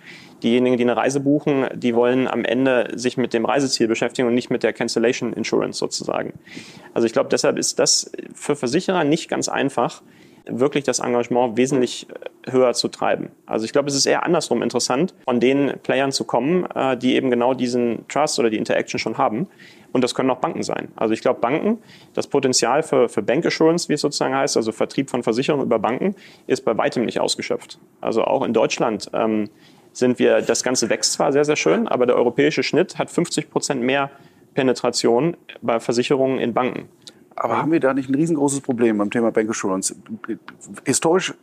Diejenigen, die eine Reise buchen, die wollen am Ende sich mit dem Reiseziel beschäftigen und nicht mit der Cancellation Insurance sozusagen. Also ich glaube, deshalb ist das für Versicherer nicht ganz einfach, wirklich das Engagement wesentlich äh, höher zu treiben. Also ich glaube, es ist eher andersrum interessant, von den Playern zu kommen, äh, die eben genau diesen Trust oder die Interaction schon haben. Und das können auch Banken sein. Also ich glaube, Banken, das Potenzial für, für Bank Assurance, wie es sozusagen heißt, also Vertrieb von Versicherungen über Banken, ist bei weitem nicht ausgeschöpft. Also auch in Deutschland ähm, sind wir, das Ganze wächst zwar sehr, sehr schön, aber der europäische Schnitt hat 50 Prozent mehr Penetration bei Versicherungen in Banken. Aber haben wir da nicht ein riesengroßes Problem beim Thema Bank Assurance? Historisch,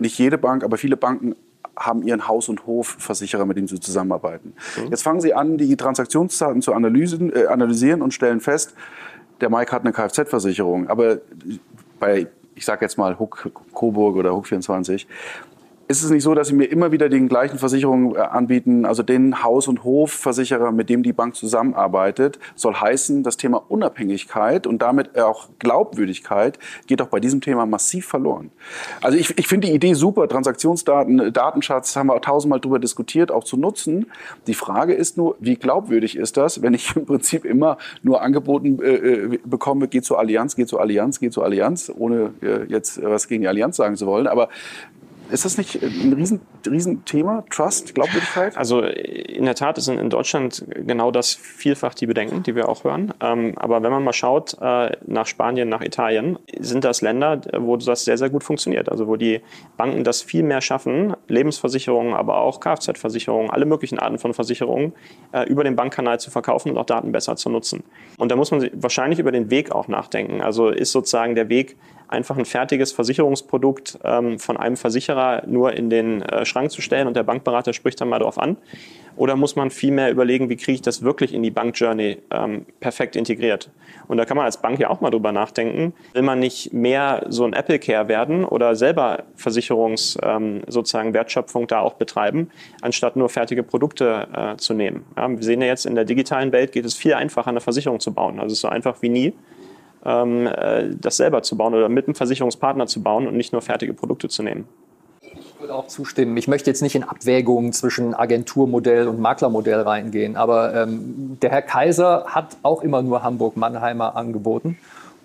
nicht jede Bank, aber viele Banken haben ihren Haus- und Hofversicherer, mit dem sie zusammenarbeiten. Mhm. Jetzt fangen sie an, die Transaktionsdaten zu analysen, äh, analysieren und stellen fest, der Mike hat eine Kfz-Versicherung, aber bei, ich sage jetzt mal Huck Coburg oder Huck 24, ist es nicht so, dass Sie mir immer wieder den gleichen Versicherungen äh, anbieten, also den Haus- und Hofversicherer, mit dem die Bank zusammenarbeitet, soll heißen, das Thema Unabhängigkeit und damit auch Glaubwürdigkeit geht auch bei diesem Thema massiv verloren. Also ich, ich finde die Idee super, Transaktionsdaten, Datenschatz, haben wir tausendmal drüber diskutiert, auch zu nutzen. Die Frage ist nur, wie glaubwürdig ist das, wenn ich im Prinzip immer nur angeboten äh, äh bekomme, geht zur Allianz, geht zur Allianz, geht zur Allianz, ohne äh, jetzt was gegen die Allianz sagen zu wollen, aber ist das nicht ein riesen, riesen Thema? Trust, Glaubwürdigkeit? Also in der Tat sind in Deutschland genau das vielfach die Bedenken, die wir auch hören. Ähm, aber wenn man mal schaut äh, nach Spanien, nach Italien, sind das Länder, wo das sehr, sehr gut funktioniert. Also wo die Banken das viel mehr schaffen, Lebensversicherungen, aber auch Kfz-Versicherungen, alle möglichen Arten von Versicherungen äh, über den Bankkanal zu verkaufen und auch Daten besser zu nutzen. Und da muss man wahrscheinlich über den Weg auch nachdenken. Also ist sozusagen der Weg, einfach ein fertiges Versicherungsprodukt ähm, von einem Versicherer nur in den äh, Schrank zu stellen und der Bankberater spricht dann mal darauf an? Oder muss man vielmehr überlegen, wie kriege ich das wirklich in die Bankjourney ähm, perfekt integriert? Und da kann man als Bank ja auch mal drüber nachdenken. Will man nicht mehr so ein Apple Care werden oder selber Versicherungs ähm, sozusagen Wertschöpfung da auch betreiben, anstatt nur fertige Produkte äh, zu nehmen? Ja, wir sehen ja jetzt in der digitalen Welt geht es viel einfacher, eine Versicherung zu bauen. Also so einfach wie nie das selber zu bauen oder mit einem Versicherungspartner zu bauen und nicht nur fertige Produkte zu nehmen. Ich würde auch zustimmen. Ich möchte jetzt nicht in Abwägungen zwischen Agenturmodell und Maklermodell reingehen, aber ähm, der Herr Kaiser hat auch immer nur Hamburg-Mannheimer angeboten.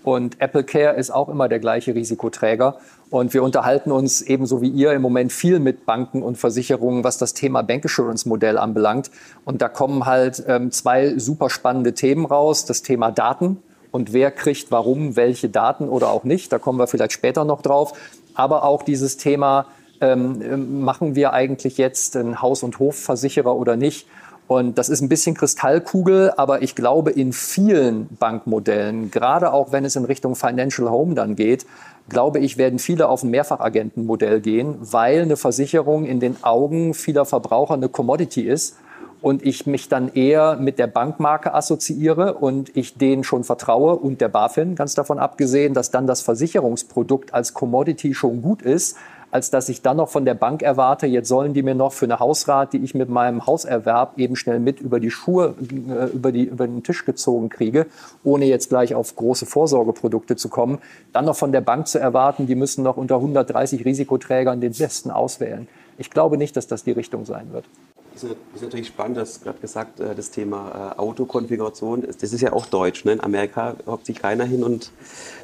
Und Apple Care ist auch immer der gleiche Risikoträger. Und wir unterhalten uns ebenso wie ihr im Moment viel mit Banken und Versicherungen, was das Thema Bank Assurance Modell anbelangt. Und da kommen halt ähm, zwei super spannende Themen raus. Das Thema Daten und wer kriegt warum welche Daten oder auch nicht. Da kommen wir vielleicht später noch drauf. Aber auch dieses Thema, ähm, ähm, machen wir eigentlich jetzt einen Haus- und Hofversicherer oder nicht? Und das ist ein bisschen Kristallkugel, aber ich glaube, in vielen Bankmodellen, gerade auch wenn es in Richtung Financial Home dann geht, glaube ich, werden viele auf ein Mehrfachagentenmodell gehen, weil eine Versicherung in den Augen vieler Verbraucher eine Commodity ist und ich mich dann eher mit der Bankmarke assoziiere und ich denen schon vertraue und der BaFin, ganz davon abgesehen, dass dann das Versicherungsprodukt als Commodity schon gut ist, als dass ich dann noch von der Bank erwarte, jetzt sollen die mir noch für eine Hausrat, die ich mit meinem Hauserwerb eben schnell mit über die Schuhe, äh, über, die, über den Tisch gezogen kriege, ohne jetzt gleich auf große Vorsorgeprodukte zu kommen, dann noch von der Bank zu erwarten, die müssen noch unter 130 Risikoträgern den besten auswählen. Ich glaube nicht, dass das die Richtung sein wird. Das ist natürlich spannend, du hast gerade gesagt, äh, das Thema äh, Autokonfiguration, das ist ja auch deutsch. Ne? In Amerika hockt sich keiner hin und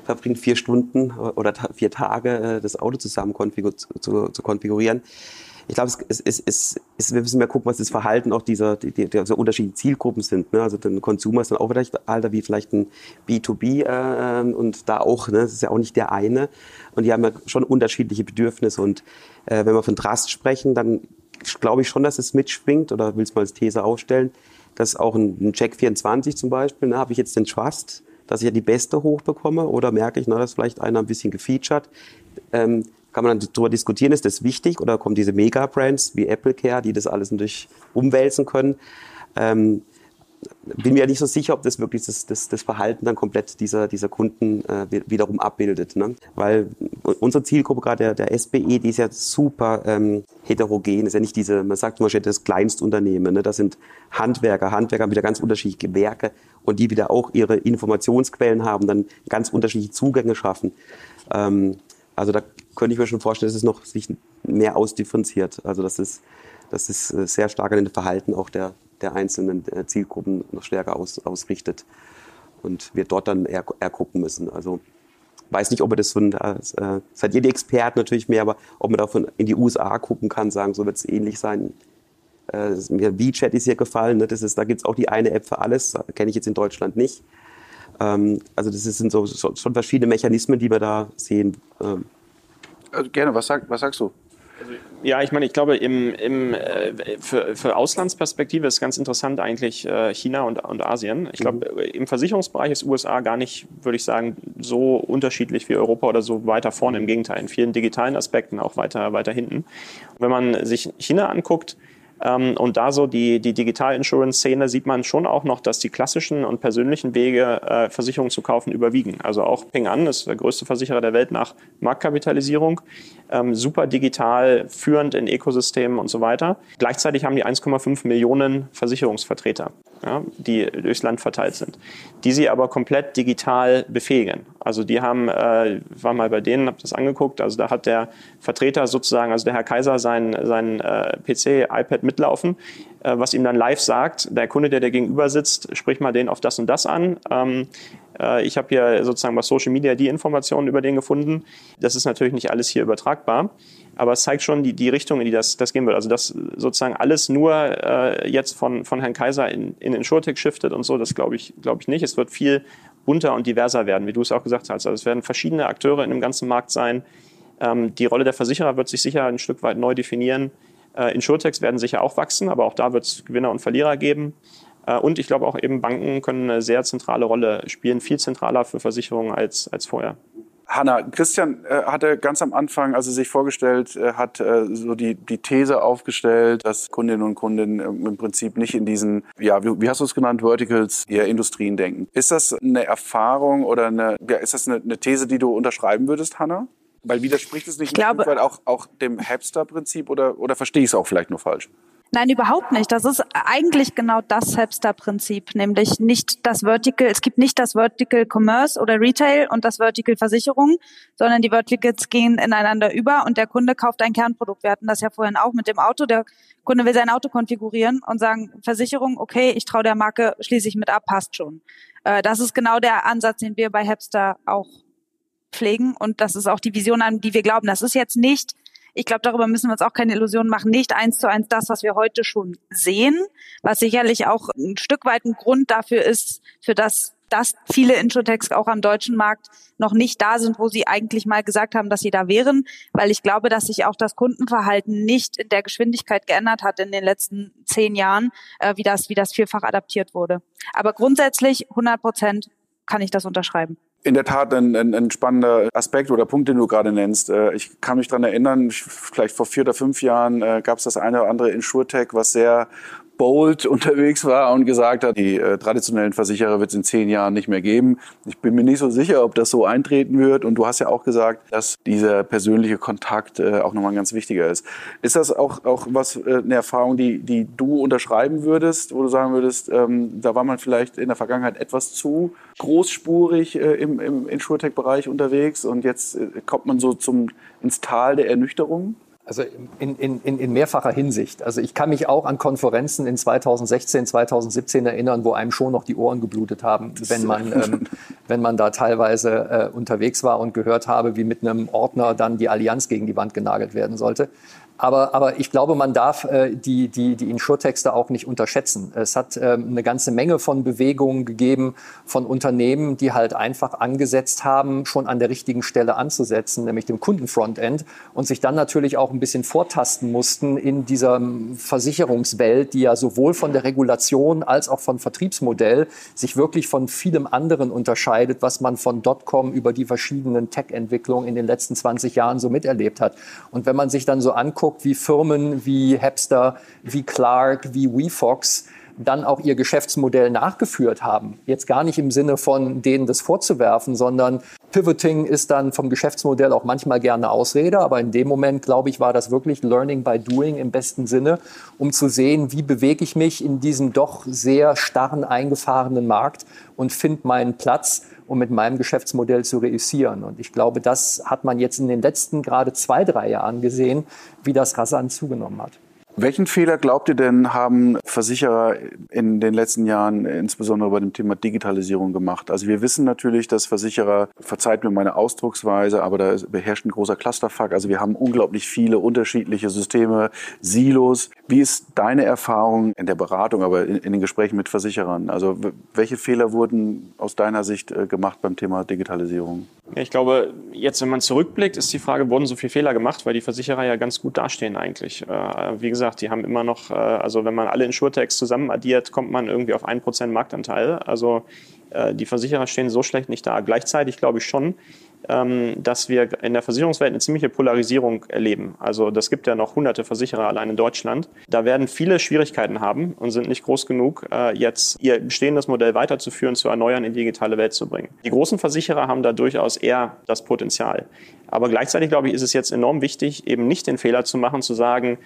verbringt vier Stunden oder vier Tage, äh, das Auto zusammen konfigur zu, zu, konfigurieren. Ich glaube, es, es, es, es, wir müssen mehr gucken, was das Verhalten auch dieser, die, die, dieser unterschiedlichen Zielgruppen sind. Ne? Also ein Consumer ist dann auch vielleicht alter wie vielleicht ein B2B äh, und da auch, ne? das ist ja auch nicht der eine. Und die haben ja schon unterschiedliche Bedürfnisse. Und äh, wenn wir von Trust sprechen, dann glaube ich schon, dass es mitschwingt oder will es mal als These aufstellen, dass auch ein, Check 24 zum Beispiel, ne, habe ich jetzt den Trust, dass ich ja die beste hochbekomme oder merke ich, na, dass vielleicht einer ein bisschen gefeatured. Ähm, kann man dann darüber diskutieren, ist das wichtig oder kommen diese Mega-Brands wie Apple Care, die das alles natürlich umwälzen können. Ähm, bin mir nicht so sicher, ob das wirklich das, das, das Verhalten dann komplett dieser, dieser Kunden äh, wiederum abbildet. Ne? Weil unsere Zielgruppe, gerade der, der SBE, die ist ja super ähm, heterogen. Ist ja nicht diese, man sagt zum Beispiel das Kleinstunternehmen. Ne? Das sind Handwerker, Handwerker haben wieder ganz unterschiedliche Gewerke und die wieder auch ihre Informationsquellen haben, dann ganz unterschiedliche Zugänge schaffen. Ähm, also da könnte ich mir schon vorstellen, dass es noch sich mehr ausdifferenziert. Also das ist, das ist äh, sehr stark an dem Verhalten auch der, der einzelnen äh, Zielgruppen noch stärker aus, ausrichtet. Und wir dort dann eher, eher gucken müssen. Also weiß nicht, ob man das von, äh, seid ihr die Experten natürlich mehr, aber ob man davon in die USA gucken kann, sagen, so wird es ähnlich sein. Äh, mir WeChat ist hier gefallen, ne? das ist, da gibt es auch die eine App für alles, kenne ich jetzt in Deutschland nicht. Ähm, also das sind so, so, schon verschiedene Mechanismen, die wir da sehen. Ähm. Also gerne, was, sag, was sagst du? Ja, ich meine, ich glaube, im, im, äh, für, für Auslandsperspektive ist ganz interessant eigentlich äh, China und, und Asien. Ich glaube, mhm. im Versicherungsbereich ist USA gar nicht, würde ich sagen, so unterschiedlich wie Europa oder so weiter vorne. Im Gegenteil, in vielen digitalen Aspekten auch weiter, weiter hinten. Und wenn man sich China anguckt, und da so die, die Digital-Insurance-Szene sieht man schon auch noch, dass die klassischen und persönlichen Wege, äh, Versicherungen zu kaufen, überwiegen. Also auch Ping An ist der größte Versicherer der Welt nach Marktkapitalisierung, ähm, super digital, führend in Ökosystemen und so weiter. Gleichzeitig haben die 1,5 Millionen Versicherungsvertreter, ja, die durchs Land verteilt sind, die sie aber komplett digital befähigen. Also die haben, äh, war mal bei denen, habe das angeguckt, also da hat der Vertreter sozusagen, also der Herr Kaiser, sein, sein äh, PC, iPad mitlaufen, äh, was ihm dann live sagt, der Kunde, der dir gegenüber sitzt, sprich mal den auf das und das an. Ähm, äh, ich habe hier sozusagen bei Social Media die Informationen über den gefunden. Das ist natürlich nicht alles hier übertragbar, aber es zeigt schon die, die Richtung, in die das, das gehen wird. Also dass sozusagen alles nur äh, jetzt von, von Herrn Kaiser in, in Insurtech shiftet und so, das glaube ich, glaube ich nicht. Es wird viel bunter und diverser werden, wie du es auch gesagt hast. Also es werden verschiedene Akteure in dem ganzen Markt sein. Ähm, die Rolle der Versicherer wird sich sicher ein Stück weit neu definieren. Äh, Insurtechs werden sicher auch wachsen, aber auch da wird es Gewinner und Verlierer geben. Äh, und ich glaube auch eben Banken können eine sehr zentrale Rolle spielen, viel zentraler für Versicherungen als, als vorher. Hanna, Christian äh, hatte ganz am Anfang, als er sich vorgestellt äh, hat, äh, so die, die These aufgestellt, dass Kundinnen und Kunden im Prinzip nicht in diesen, ja, wie, wie hast du es genannt, Verticals, eher Industrien denken. Ist das eine Erfahrung oder eine, ja, ist das eine, eine These, die du unterschreiben würdest, Hanna? Weil widerspricht es nicht ich ein glaube, auch, auch dem Hapster-Prinzip oder, oder verstehe ich es auch vielleicht nur falsch? Nein, überhaupt nicht. Das ist eigentlich genau das Hapster-Prinzip, nämlich nicht das Vertical, es gibt nicht das Vertical Commerce oder Retail und das Vertical Versicherung, sondern die Verticals gehen ineinander über und der Kunde kauft ein Kernprodukt. Wir hatten das ja vorhin auch mit dem Auto. Der Kunde will sein Auto konfigurieren und sagen, Versicherung, okay, ich traue der Marke, schließe ich mit ab, passt schon. Äh, das ist genau der Ansatz, den wir bei Hapster auch pflegen und das ist auch die Vision, an die wir glauben. Das ist jetzt nicht ich glaube, darüber müssen wir uns auch keine Illusionen machen. Nicht eins zu eins das, was wir heute schon sehen, was sicherlich auch ein Stück weit ein Grund dafür ist, für das dass viele Introtechs auch am deutschen Markt noch nicht da sind, wo sie eigentlich mal gesagt haben, dass sie da wären, weil ich glaube, dass sich auch das Kundenverhalten nicht in der Geschwindigkeit geändert hat in den letzten zehn Jahren, äh, wie das, wie das vielfach adaptiert wurde. Aber grundsätzlich 100 Prozent kann ich das unterschreiben in der Tat ein, ein, ein, spannender Aspekt oder Punkt, den du gerade nennst. Äh, ich kann mich daran erinnern, vielleicht vor vier oder fünf Jahren äh, gab es das eine oder andere Insurtech, was sehr bold unterwegs war und gesagt hat, die äh, traditionellen Versicherer wird es in zehn Jahren nicht mehr geben. Ich bin mir nicht so sicher, ob das so eintreten wird. Und du hast ja auch gesagt, dass dieser persönliche Kontakt äh, auch nochmal ein ganz wichtiger ist. Ist das auch, auch was, äh, eine Erfahrung, die, die du unterschreiben würdest, wo du sagen würdest, ähm, da war man vielleicht in der Vergangenheit etwas zu großspurig äh, im, im Insurtech-Bereich unterwegs und jetzt äh, kommt man so zum, ins Tal der Ernüchterung? Also in, in, in, in mehrfacher Hinsicht. Also ich kann mich auch an Konferenzen in 2016, 2017 erinnern, wo einem schon noch die Ohren geblutet haben, wenn man, ähm, wenn man da teilweise äh, unterwegs war und gehört habe, wie mit einem Ordner dann die Allianz gegen die Wand genagelt werden sollte. Aber, aber ich glaube, man darf äh, die, die, die Insurtexte auch nicht unterschätzen. Es hat ähm, eine ganze Menge von Bewegungen gegeben von Unternehmen, die halt einfach angesetzt haben, schon an der richtigen Stelle anzusetzen, nämlich dem Kundenfrontend und sich dann natürlich auch ein bisschen vortasten mussten in dieser ähm, Versicherungswelt, die ja sowohl von der Regulation als auch von Vertriebsmodell sich wirklich von vielem anderen unterscheidet, was man von Dotcom über die verschiedenen Tech-Entwicklungen in den letzten 20 Jahren so miterlebt hat. Und wenn man sich dann so anguckt, anguckt, wie Firmen wie Hapster, wie Clark, wie WeFox dann auch ihr Geschäftsmodell nachgeführt haben. Jetzt gar nicht im Sinne von denen das vorzuwerfen, sondern Pivoting ist dann vom Geschäftsmodell auch manchmal gerne Ausrede, aber in dem Moment, glaube ich, war das wirklich Learning by Doing im besten Sinne, um zu sehen, wie bewege ich mich in diesem doch sehr starren, eingefahrenen Markt und finde meinen Platz, um mit meinem Geschäftsmodell zu reüssieren. Und ich glaube, das hat man jetzt in den letzten gerade zwei, drei Jahren gesehen, wie das rasant zugenommen hat. Welchen Fehler glaubt ihr denn, haben Versicherer in den letzten Jahren insbesondere bei dem Thema Digitalisierung gemacht? Also wir wissen natürlich, dass Versicherer, verzeiht mir meine Ausdrucksweise, aber da beherrscht ein großer Clusterfuck. Also wir haben unglaublich viele unterschiedliche Systeme, Silos. Wie ist deine Erfahrung in der Beratung, aber in, in den Gesprächen mit Versicherern? Also welche Fehler wurden aus deiner Sicht äh, gemacht beim Thema Digitalisierung? Ich glaube, jetzt, wenn man zurückblickt, ist die Frage, wurden so viele Fehler gemacht, weil die Versicherer ja ganz gut dastehen eigentlich. Äh, wie gesagt, die haben immer noch, äh, also wenn man alle Insurtechs zusammen addiert, kommt man irgendwie auf 1% Marktanteil. Also äh, die Versicherer stehen so schlecht nicht da. Gleichzeitig glaube ich schon, dass wir in der Versicherungswelt eine ziemliche Polarisierung erleben. Also das gibt ja noch hunderte Versicherer allein in Deutschland. Da werden viele Schwierigkeiten haben und sind nicht groß genug, äh, jetzt ihr bestehendes Modell weiterzuführen, zu erneuern, in die digitale Welt zu bringen. Die großen Versicherer haben da durchaus eher das Potenzial. Aber gleichzeitig, glaube ich, ist es jetzt enorm wichtig, eben nicht den Fehler zu machen, zu sagen,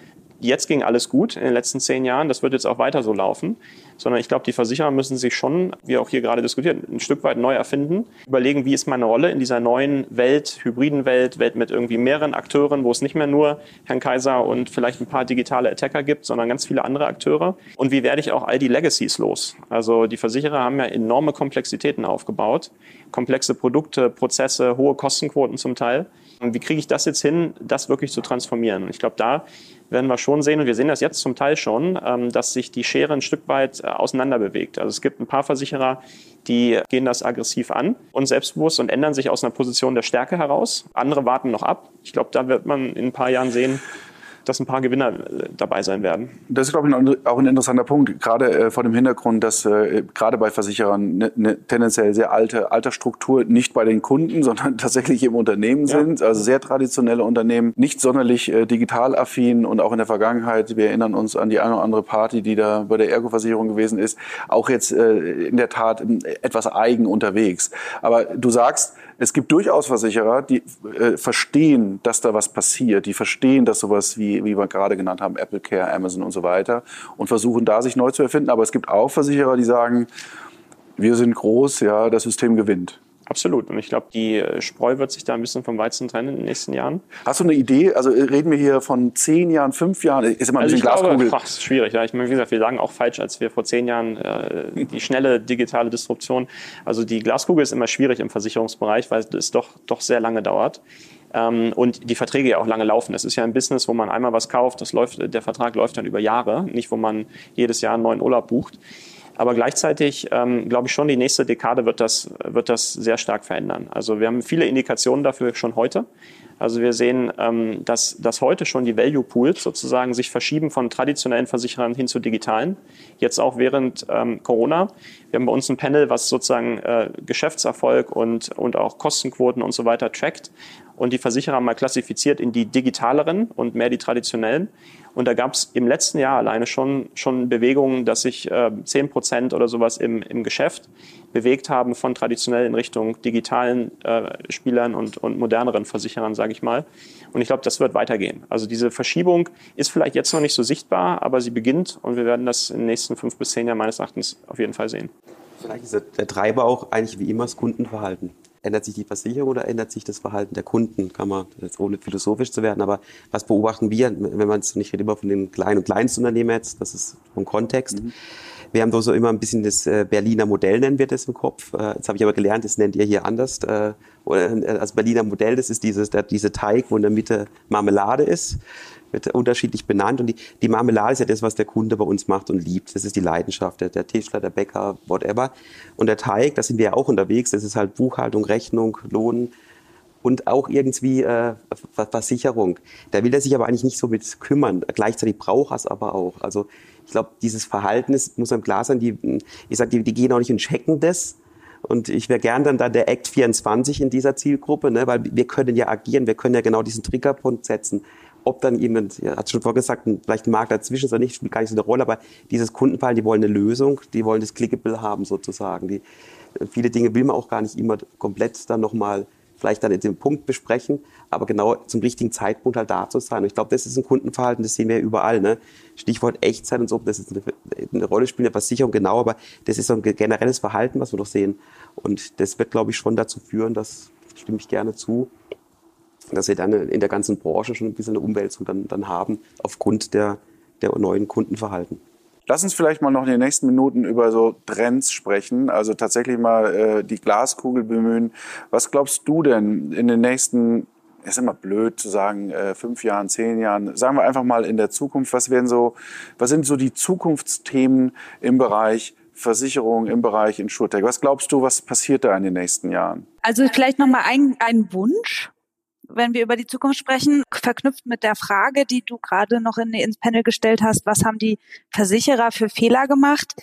jetzt ging alles gut in den letzten zehn Jahren, das wird jetzt auch weiter so laufen, sondern ich glaube, die Versicherer müssen sich schon, wie auch hier gerade diskutiert, ein Stück weit neu erfinden, überlegen, wie ist meine Rolle in dieser neuen Welt, hybriden Welt, Welt mit irgendwie mehreren Akteuren, wo es nicht mehr nur Herrn Kaiser und vielleicht ein paar digitale Attacker gibt, sondern ganz viele andere Akteure. Und wie werde ich auch all die Legacies los? Also die Versicherer haben ja enorme Komplexitäten aufgebaut, komplexe Produkte, Prozesse, hohe Kostenquoten zum Teil. Und wie kriege ich das jetzt hin, das wirklich zu transformieren? Und ich glaube, da werden wir schon sehen, und wir sehen das jetzt zum Teil schon, ähm, dass sich die Schere ein Stück weit äh, auseinander bewegt. Also es gibt ein paar Versicherer, die gehen das aggressiv an und selbstbewusst und ändern sich aus einer Position der Stärke heraus. Andere warten noch ab. Ich glaube, da wird man in ein paar Jahren sehen, dass ein paar Gewinner äh, dabei sein werden. Das ist, glaube ich, auch ein interessanter Punkt, gerade äh, vor dem Hintergrund, dass äh, gerade bei Versicherern eine ne tendenziell sehr alte Altersstruktur nicht bei den Kunden, sondern tatsächlich im Unternehmen ja. sind, also sehr traditionelle Unternehmen, nicht sonderlich digital affin und auch in der Vergangenheit, wir erinnern uns an die eine oder andere Party, die da bei der Ergo-Versicherung gewesen ist, auch jetzt in der Tat etwas eigen unterwegs. Aber du sagst, es gibt durchaus Versicherer, die äh, verstehen, dass da was passiert, die verstehen, dass sowas wie, wie wir gerade genannt haben, Apple Care, Amazon und so weiter und versuchen da sich neu zu erfinden. Aber es gibt auch Versicherer, die sagen, wir sind groß, ja, das System gewinnt. Absolut. Und ich glaube, die äh, Spreu wird sich da ein bisschen vom Weizen trennen in den nächsten Jahren. Hast du eine Idee? Also äh, reden wir hier von zehn Jahren, fünf Jahren? Ist immer ein also bisschen Glaskugel. Glaube, ach, ist schwierig. Ja. Ich meine, wie gesagt, wir sagen auch falsch, als wir vor zehn Jahren äh, die schnelle digitale Disruption. Also die Glaskugel ist immer schwierig im Versicherungsbereich, weil es doch, doch sehr lange dauert ähm, und die Verträge ja auch lange laufen. Das ist ja ein Business, wo man einmal was kauft, das läuft, der Vertrag läuft dann über Jahre, nicht wo man jedes Jahr einen neuen Urlaub bucht. Aber gleichzeitig ähm, glaube ich schon, die nächste Dekade wird das, wird das sehr stark verändern. Also wir haben viele Indikationen dafür schon heute. Also wir sehen, ähm, dass, dass heute schon die Value Pools sozusagen sich verschieben von traditionellen Versicherern hin zu digitalen. Jetzt auch während ähm, Corona. Wir haben bei uns ein Panel, was sozusagen äh, Geschäftserfolg und, und auch Kostenquoten und so weiter trackt und die Versicherer mal klassifiziert in die digitaleren und mehr die traditionellen. Und da gab es im letzten Jahr alleine schon, schon Bewegungen, dass sich äh, 10 Prozent oder sowas im, im Geschäft bewegt haben von traditionell in Richtung digitalen äh, Spielern und, und moderneren Versicherern, sage ich mal. Und ich glaube, das wird weitergehen. Also diese Verschiebung ist vielleicht jetzt noch nicht so sichtbar, aber sie beginnt und wir werden das in den nächsten fünf bis zehn Jahren meines Erachtens auf jeden Fall sehen. Vielleicht ist der Treiber auch eigentlich wie immer das Kundenverhalten. Ändert sich die Versicherung oder ändert sich das Verhalten der Kunden? Kann man, jetzt ohne philosophisch zu werden, aber was beobachten wir, wenn man es nicht immer von den kleinen und Kleinstunternehmen jetzt, das ist vom Kontext. Mhm. Wir haben da so immer ein bisschen das äh, Berliner Modell, nennen wir das im Kopf. Äh, jetzt habe ich aber gelernt, das nennt ihr hier anders. Äh, also Berliner Modell, das ist dieses, diese Teig, wo in der Mitte Marmelade ist wird unterschiedlich benannt. Und die, die Marmelade ist ja das, was der Kunde bei uns macht und liebt. Das ist die Leidenschaft, der, der Tischler, der Bäcker, whatever. Und der Teig, da sind wir ja auch unterwegs. Das ist halt Buchhaltung, Rechnung, Lohn und auch irgendwie äh, Versicherung. Da will er sich aber eigentlich nicht so mit kümmern. Gleichzeitig braucht er es aber auch. Also ich glaube, dieses Verhalten ist, muss einem klar sein. Die, ich sag, die, die gehen auch nicht und checken das, und ich wäre gern dann da der Act 24 in dieser Zielgruppe, ne, weil wir können ja agieren, wir können ja genau diesen Triggerpunkt setzen ob dann jemand, ja, hat schon vorher gesagt, vielleicht ein Markt dazwischen oder nicht, spielt gar nicht so eine Rolle, aber dieses Kundenfall, die wollen eine Lösung, die wollen das Clickable haben sozusagen. Die, viele Dinge will man auch gar nicht immer komplett dann nochmal vielleicht dann in dem Punkt besprechen, aber genau zum richtigen Zeitpunkt halt da zu sein. Und ich glaube, das ist ein Kundenverhalten, das sehen wir ja überall. Ne? Stichwort Echtzeit und so, das ist eine, eine Rolle spielt in Versicherung genau, aber das ist so ein generelles Verhalten, was wir doch sehen. Und das wird, glaube ich, schon dazu führen, dass, stimme ich gerne zu, dass wir dann in der ganzen Branche schon ein bisschen eine Umwälzung dann, dann haben, aufgrund der, der neuen Kundenverhalten. Lass uns vielleicht mal noch in den nächsten Minuten über so Trends sprechen, also tatsächlich mal äh, die Glaskugel bemühen. Was glaubst du denn in den nächsten, ist immer blöd zu sagen, äh, fünf Jahren, zehn Jahren, sagen wir einfach mal in der Zukunft, was werden so, was sind so die Zukunftsthemen im Bereich Versicherung, im Bereich Insurtech? Was glaubst du, was passiert da in den nächsten Jahren? Also vielleicht nochmal ein, ein Wunsch wenn wir über die Zukunft sprechen, verknüpft mit der Frage, die du gerade noch in, ins Panel gestellt hast, was haben die Versicherer für Fehler gemacht?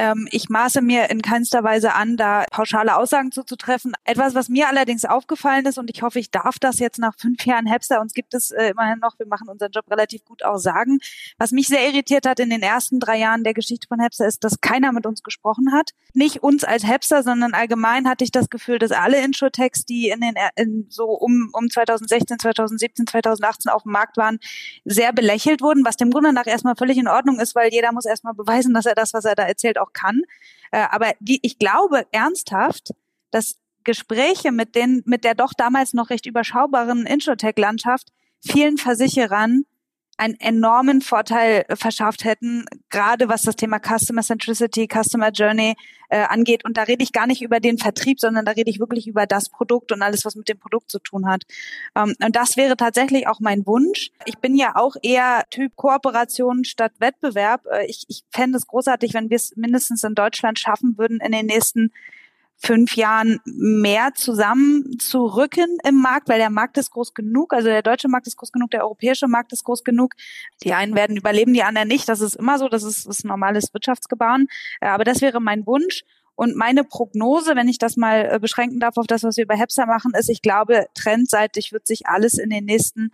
Ähm, ich maße mir in keinster Weise an, da pauschale Aussagen zuzutreffen. Etwas, was mir allerdings aufgefallen ist, und ich hoffe, ich darf das jetzt nach fünf Jahren Hepster, uns gibt es äh, immerhin noch, wir machen unseren Job relativ gut auch sagen. Was mich sehr irritiert hat in den ersten drei Jahren der Geschichte von Hepster ist, dass keiner mit uns gesprochen hat. Nicht uns als Hepster, sondern allgemein hatte ich das Gefühl, dass alle Insurtechs, die in den in so um, um 2016, 2017, 2018 auf dem Markt waren, sehr belächelt wurden, was dem Grunde nach erstmal völlig in Ordnung ist, weil jeder muss erstmal beweisen, dass er das, was er da erzählt, auch kann. Äh, aber die, ich glaube ernsthaft, dass Gespräche mit den, mit der doch damals noch recht überschaubaren Insurtech-Landschaft vielen Versicherern einen enormen Vorteil verschafft hätten, gerade was das Thema Customer Centricity, Customer Journey äh, angeht. Und da rede ich gar nicht über den Vertrieb, sondern da rede ich wirklich über das Produkt und alles, was mit dem Produkt zu tun hat. Ähm, und das wäre tatsächlich auch mein Wunsch. Ich bin ja auch eher Typ Kooperation statt Wettbewerb. Äh, ich, ich fände es großartig, wenn wir es mindestens in Deutschland schaffen würden, in den nächsten fünf Jahren mehr zusammenzurücken im Markt, weil der Markt ist groß genug, also der deutsche Markt ist groß genug, der europäische Markt ist groß genug. Die einen werden überleben, die anderen nicht. Das ist immer so, das ist, ist normales Wirtschaftsgebaren. Äh, aber das wäre mein Wunsch. Und meine Prognose, wenn ich das mal äh, beschränken darf auf das, was wir bei Hepster machen, ist, ich glaube, trendseitig wird sich alles in den nächsten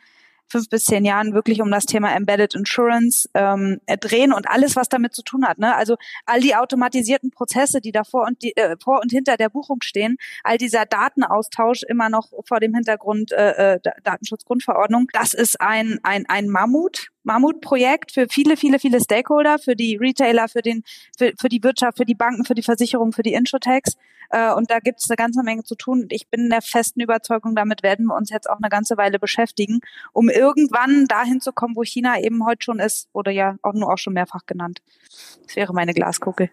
fünf bis zehn Jahren wirklich um das Thema Embedded Insurance ähm, drehen und alles, was damit zu tun hat. Ne? Also all die automatisierten Prozesse, die davor und die, äh, vor und hinter der Buchung stehen, all dieser Datenaustausch immer noch vor dem Hintergrund äh, äh Datenschutzgrundverordnung, das ist ein, ein, ein Mammut. Mammutprojekt für viele, viele, viele Stakeholder, für die Retailer, für den, für, für die Wirtschaft, für die Banken, für die Versicherung, für die Insurtechs. Äh, und da gibt es eine ganze Menge zu tun. Ich bin der festen Überzeugung, damit werden wir uns jetzt auch eine ganze Weile beschäftigen, um irgendwann dahin zu kommen, wo China eben heute schon ist, oder ja auch nur auch schon mehrfach genannt. Das wäre meine Glaskugel.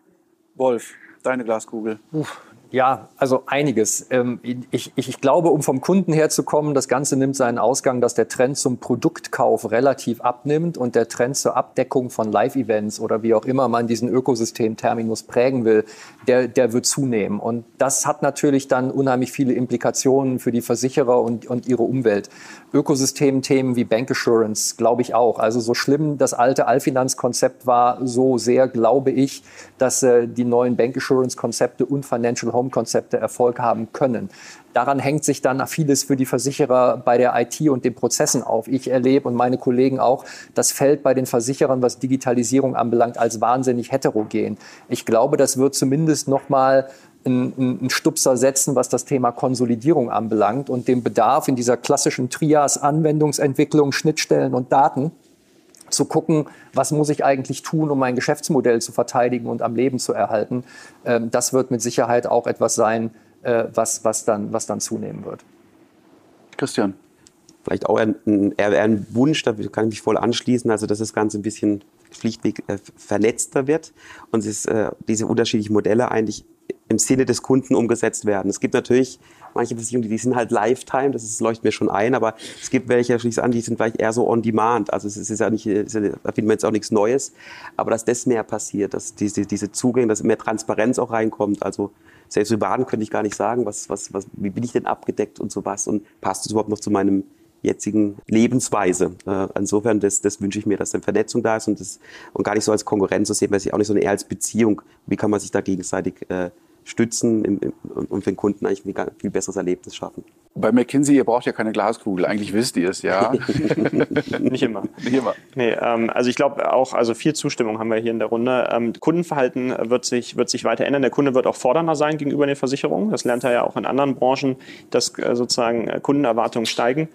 Wolf, deine Glaskugel. Uff, ja, also einiges. Ähm, ich, ich, glaube, um vom Kunden herzukommen, das Ganze nimmt seinen Ausgang, dass der Trend zum Produktkauf relativ abnimmt und der Trend zur Abdeckung von Live-Events oder wie auch immer man diesen Ökosystem-Terminus prägen will, der, der wird zunehmen. Und das hat natürlich dann unheimlich viele Implikationen für die Versicherer und, und ihre Umwelt. Ökosystem-Themen wie Bank Assurance, glaube ich auch. Also so schlimm das alte Allfinanzkonzept war, so sehr glaube ich, dass äh, die neuen Bank Assurance-Konzepte und Financial Home Home-Konzepte Erfolg haben können. Daran hängt sich dann vieles für die Versicherer bei der IT und den Prozessen auf. Ich erlebe und meine Kollegen auch, das Feld bei den Versicherern, was Digitalisierung anbelangt, als wahnsinnig heterogen. Ich glaube, das wird zumindest noch mal einen Stupser setzen, was das Thema Konsolidierung anbelangt und den Bedarf in dieser klassischen Trias Anwendungsentwicklung, Schnittstellen und Daten zu gucken, was muss ich eigentlich tun, um mein Geschäftsmodell zu verteidigen und am Leben zu erhalten. Ähm, das wird mit Sicherheit auch etwas sein, äh, was, was, dann, was dann zunehmen wird. Christian. Vielleicht auch ein, ein, ein Wunsch, da kann ich mich voll anschließen, also dass das Ganze ein bisschen schlichtweg äh, vernetzter wird und es, äh, diese unterschiedlichen Modelle eigentlich im Sinne des Kunden umgesetzt werden. Es gibt natürlich manche Versicherungen, die sind halt Lifetime, das ist, leuchtet mir schon ein, aber es gibt welche, schließlich an, die sind vielleicht eher so on demand. Also es ist ja nicht, ist da finden wir jetzt auch nichts Neues, aber dass das mehr passiert, dass diese, diese Zugänge, dass mehr Transparenz auch reinkommt. Also selbst über Baden könnte ich gar nicht sagen, was, was, was, wie bin ich denn abgedeckt und sowas und passt es überhaupt noch zu meinem jetzigen Lebensweise. Äh, insofern, das, das wünsche ich mir, dass eine Vernetzung da ist und, das, und gar nicht so als Konkurrenz zu sehen, weil ich auch nicht so eher als Beziehung, wie kann man sich da gegenseitig äh, stützen im, im, und für den Kunden eigentlich ein viel besseres Erlebnis schaffen. Bei McKinsey, ihr braucht ja keine Glaskugel. Eigentlich wisst ihr es, ja. Nicht immer. Nicht immer. Nee, ähm, also ich glaube auch, also viel Zustimmung haben wir hier in der Runde. Ähm, Kundenverhalten wird sich, wird sich weiter ändern. Der Kunde wird auch fordernder sein gegenüber den Versicherungen. Das lernt er ja auch in anderen Branchen, dass äh, sozusagen äh, Kundenerwartungen steigen.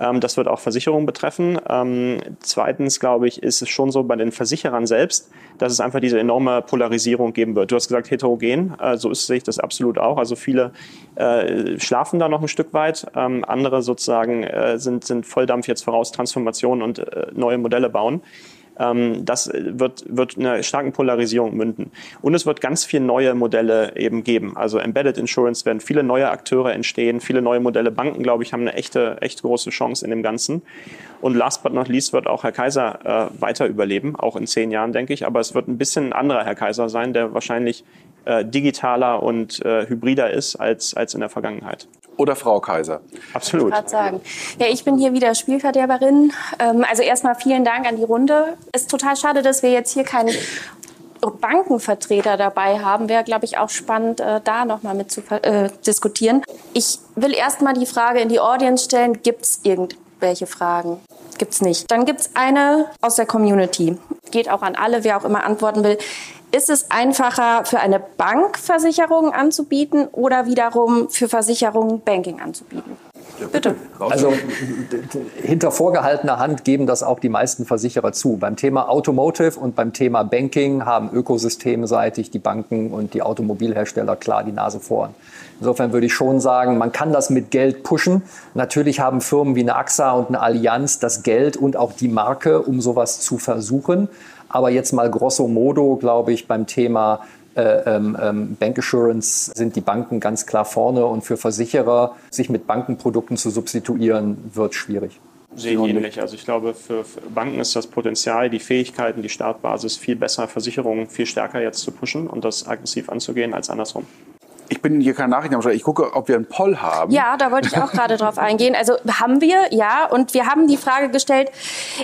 Ähm, das wird auch Versicherungen betreffen. Ähm, zweitens, glaube ich, ist es schon so bei den Versicherern selbst, dass es einfach diese enorme Polarisierung geben wird. Du hast gesagt heterogen, äh, so ist, sehe ich das absolut auch. Also viele äh, schlafen da noch ein Stück weit, ähm, andere sozusagen äh, sind, sind Volldampf jetzt voraus, Transformationen und neue Modelle bauen. Ähm, das wird, wird in einer starken Polarisierung münden. Und es wird ganz viele neue Modelle eben geben. Also Embedded Insurance werden viele neue Akteure entstehen, viele neue Modelle. Banken, glaube ich, haben eine echte, echt große Chance in dem Ganzen. Und last but not least wird auch Herr Kaiser äh, weiter überleben, auch in zehn Jahren, denke ich. Aber es wird ein bisschen ein anderer Herr Kaiser sein, der wahrscheinlich äh, digitaler und äh, hybrider ist als, als in der Vergangenheit oder Frau Kaiser? Absolut. Ich sagen. Ja, ich bin hier wieder Spielverderberin. Ähm, also erstmal vielen Dank an die Runde. Es ist total schade, dass wir jetzt hier keinen Bankenvertreter dabei haben. Wäre, glaube ich, auch spannend, äh, da nochmal mit zu äh, diskutieren. Ich will erstmal die Frage in die Audience stellen, gibt es irgendwelche Fragen? Gibt es nicht. Dann gibt es eine aus der Community. Geht auch an alle, wer auch immer antworten will. Ist es einfacher für eine Bank Versicherungen anzubieten oder wiederum für Versicherungen Banking anzubieten? Bitte. Also hinter vorgehaltener Hand geben das auch die meisten Versicherer zu. Beim Thema Automotive und beim Thema Banking haben ökosystemseitig die Banken und die Automobilhersteller klar die Nase vorn. Insofern würde ich schon sagen, man kann das mit Geld pushen. Natürlich haben Firmen wie eine AXA und eine Allianz das Geld und auch die Marke, um sowas zu versuchen. Aber jetzt mal grosso modo, glaube ich, beim Thema ähm, ähm, Bank Assurance sind die Banken ganz klar vorne und für Versicherer sich mit Bankenprodukten zu substituieren, wird schwierig. Sehe ich ähnlich. Also ich glaube, für Banken ist das Potenzial, die Fähigkeiten, die Startbasis viel besser, Versicherungen viel stärker jetzt zu pushen und das aggressiv anzugehen als andersrum. Ich bin hier kein Nachrichtenschreiber. Ich gucke, ob wir einen Poll haben. Ja, da wollte ich auch gerade drauf eingehen. Also haben wir, ja. Und wir haben die Frage gestellt,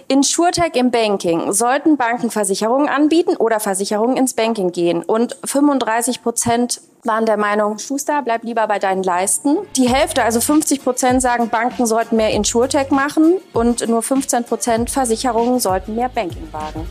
InsurTech im Banking. Sollten Banken Versicherungen anbieten oder Versicherungen ins Banking gehen? Und 35 Prozent waren der Meinung, Schuster, bleib lieber bei deinen Leisten. Die Hälfte, also 50 Prozent, sagen, Banken sollten mehr InsurTech machen und nur 15 Prozent Versicherungen sollten mehr Banking wagen.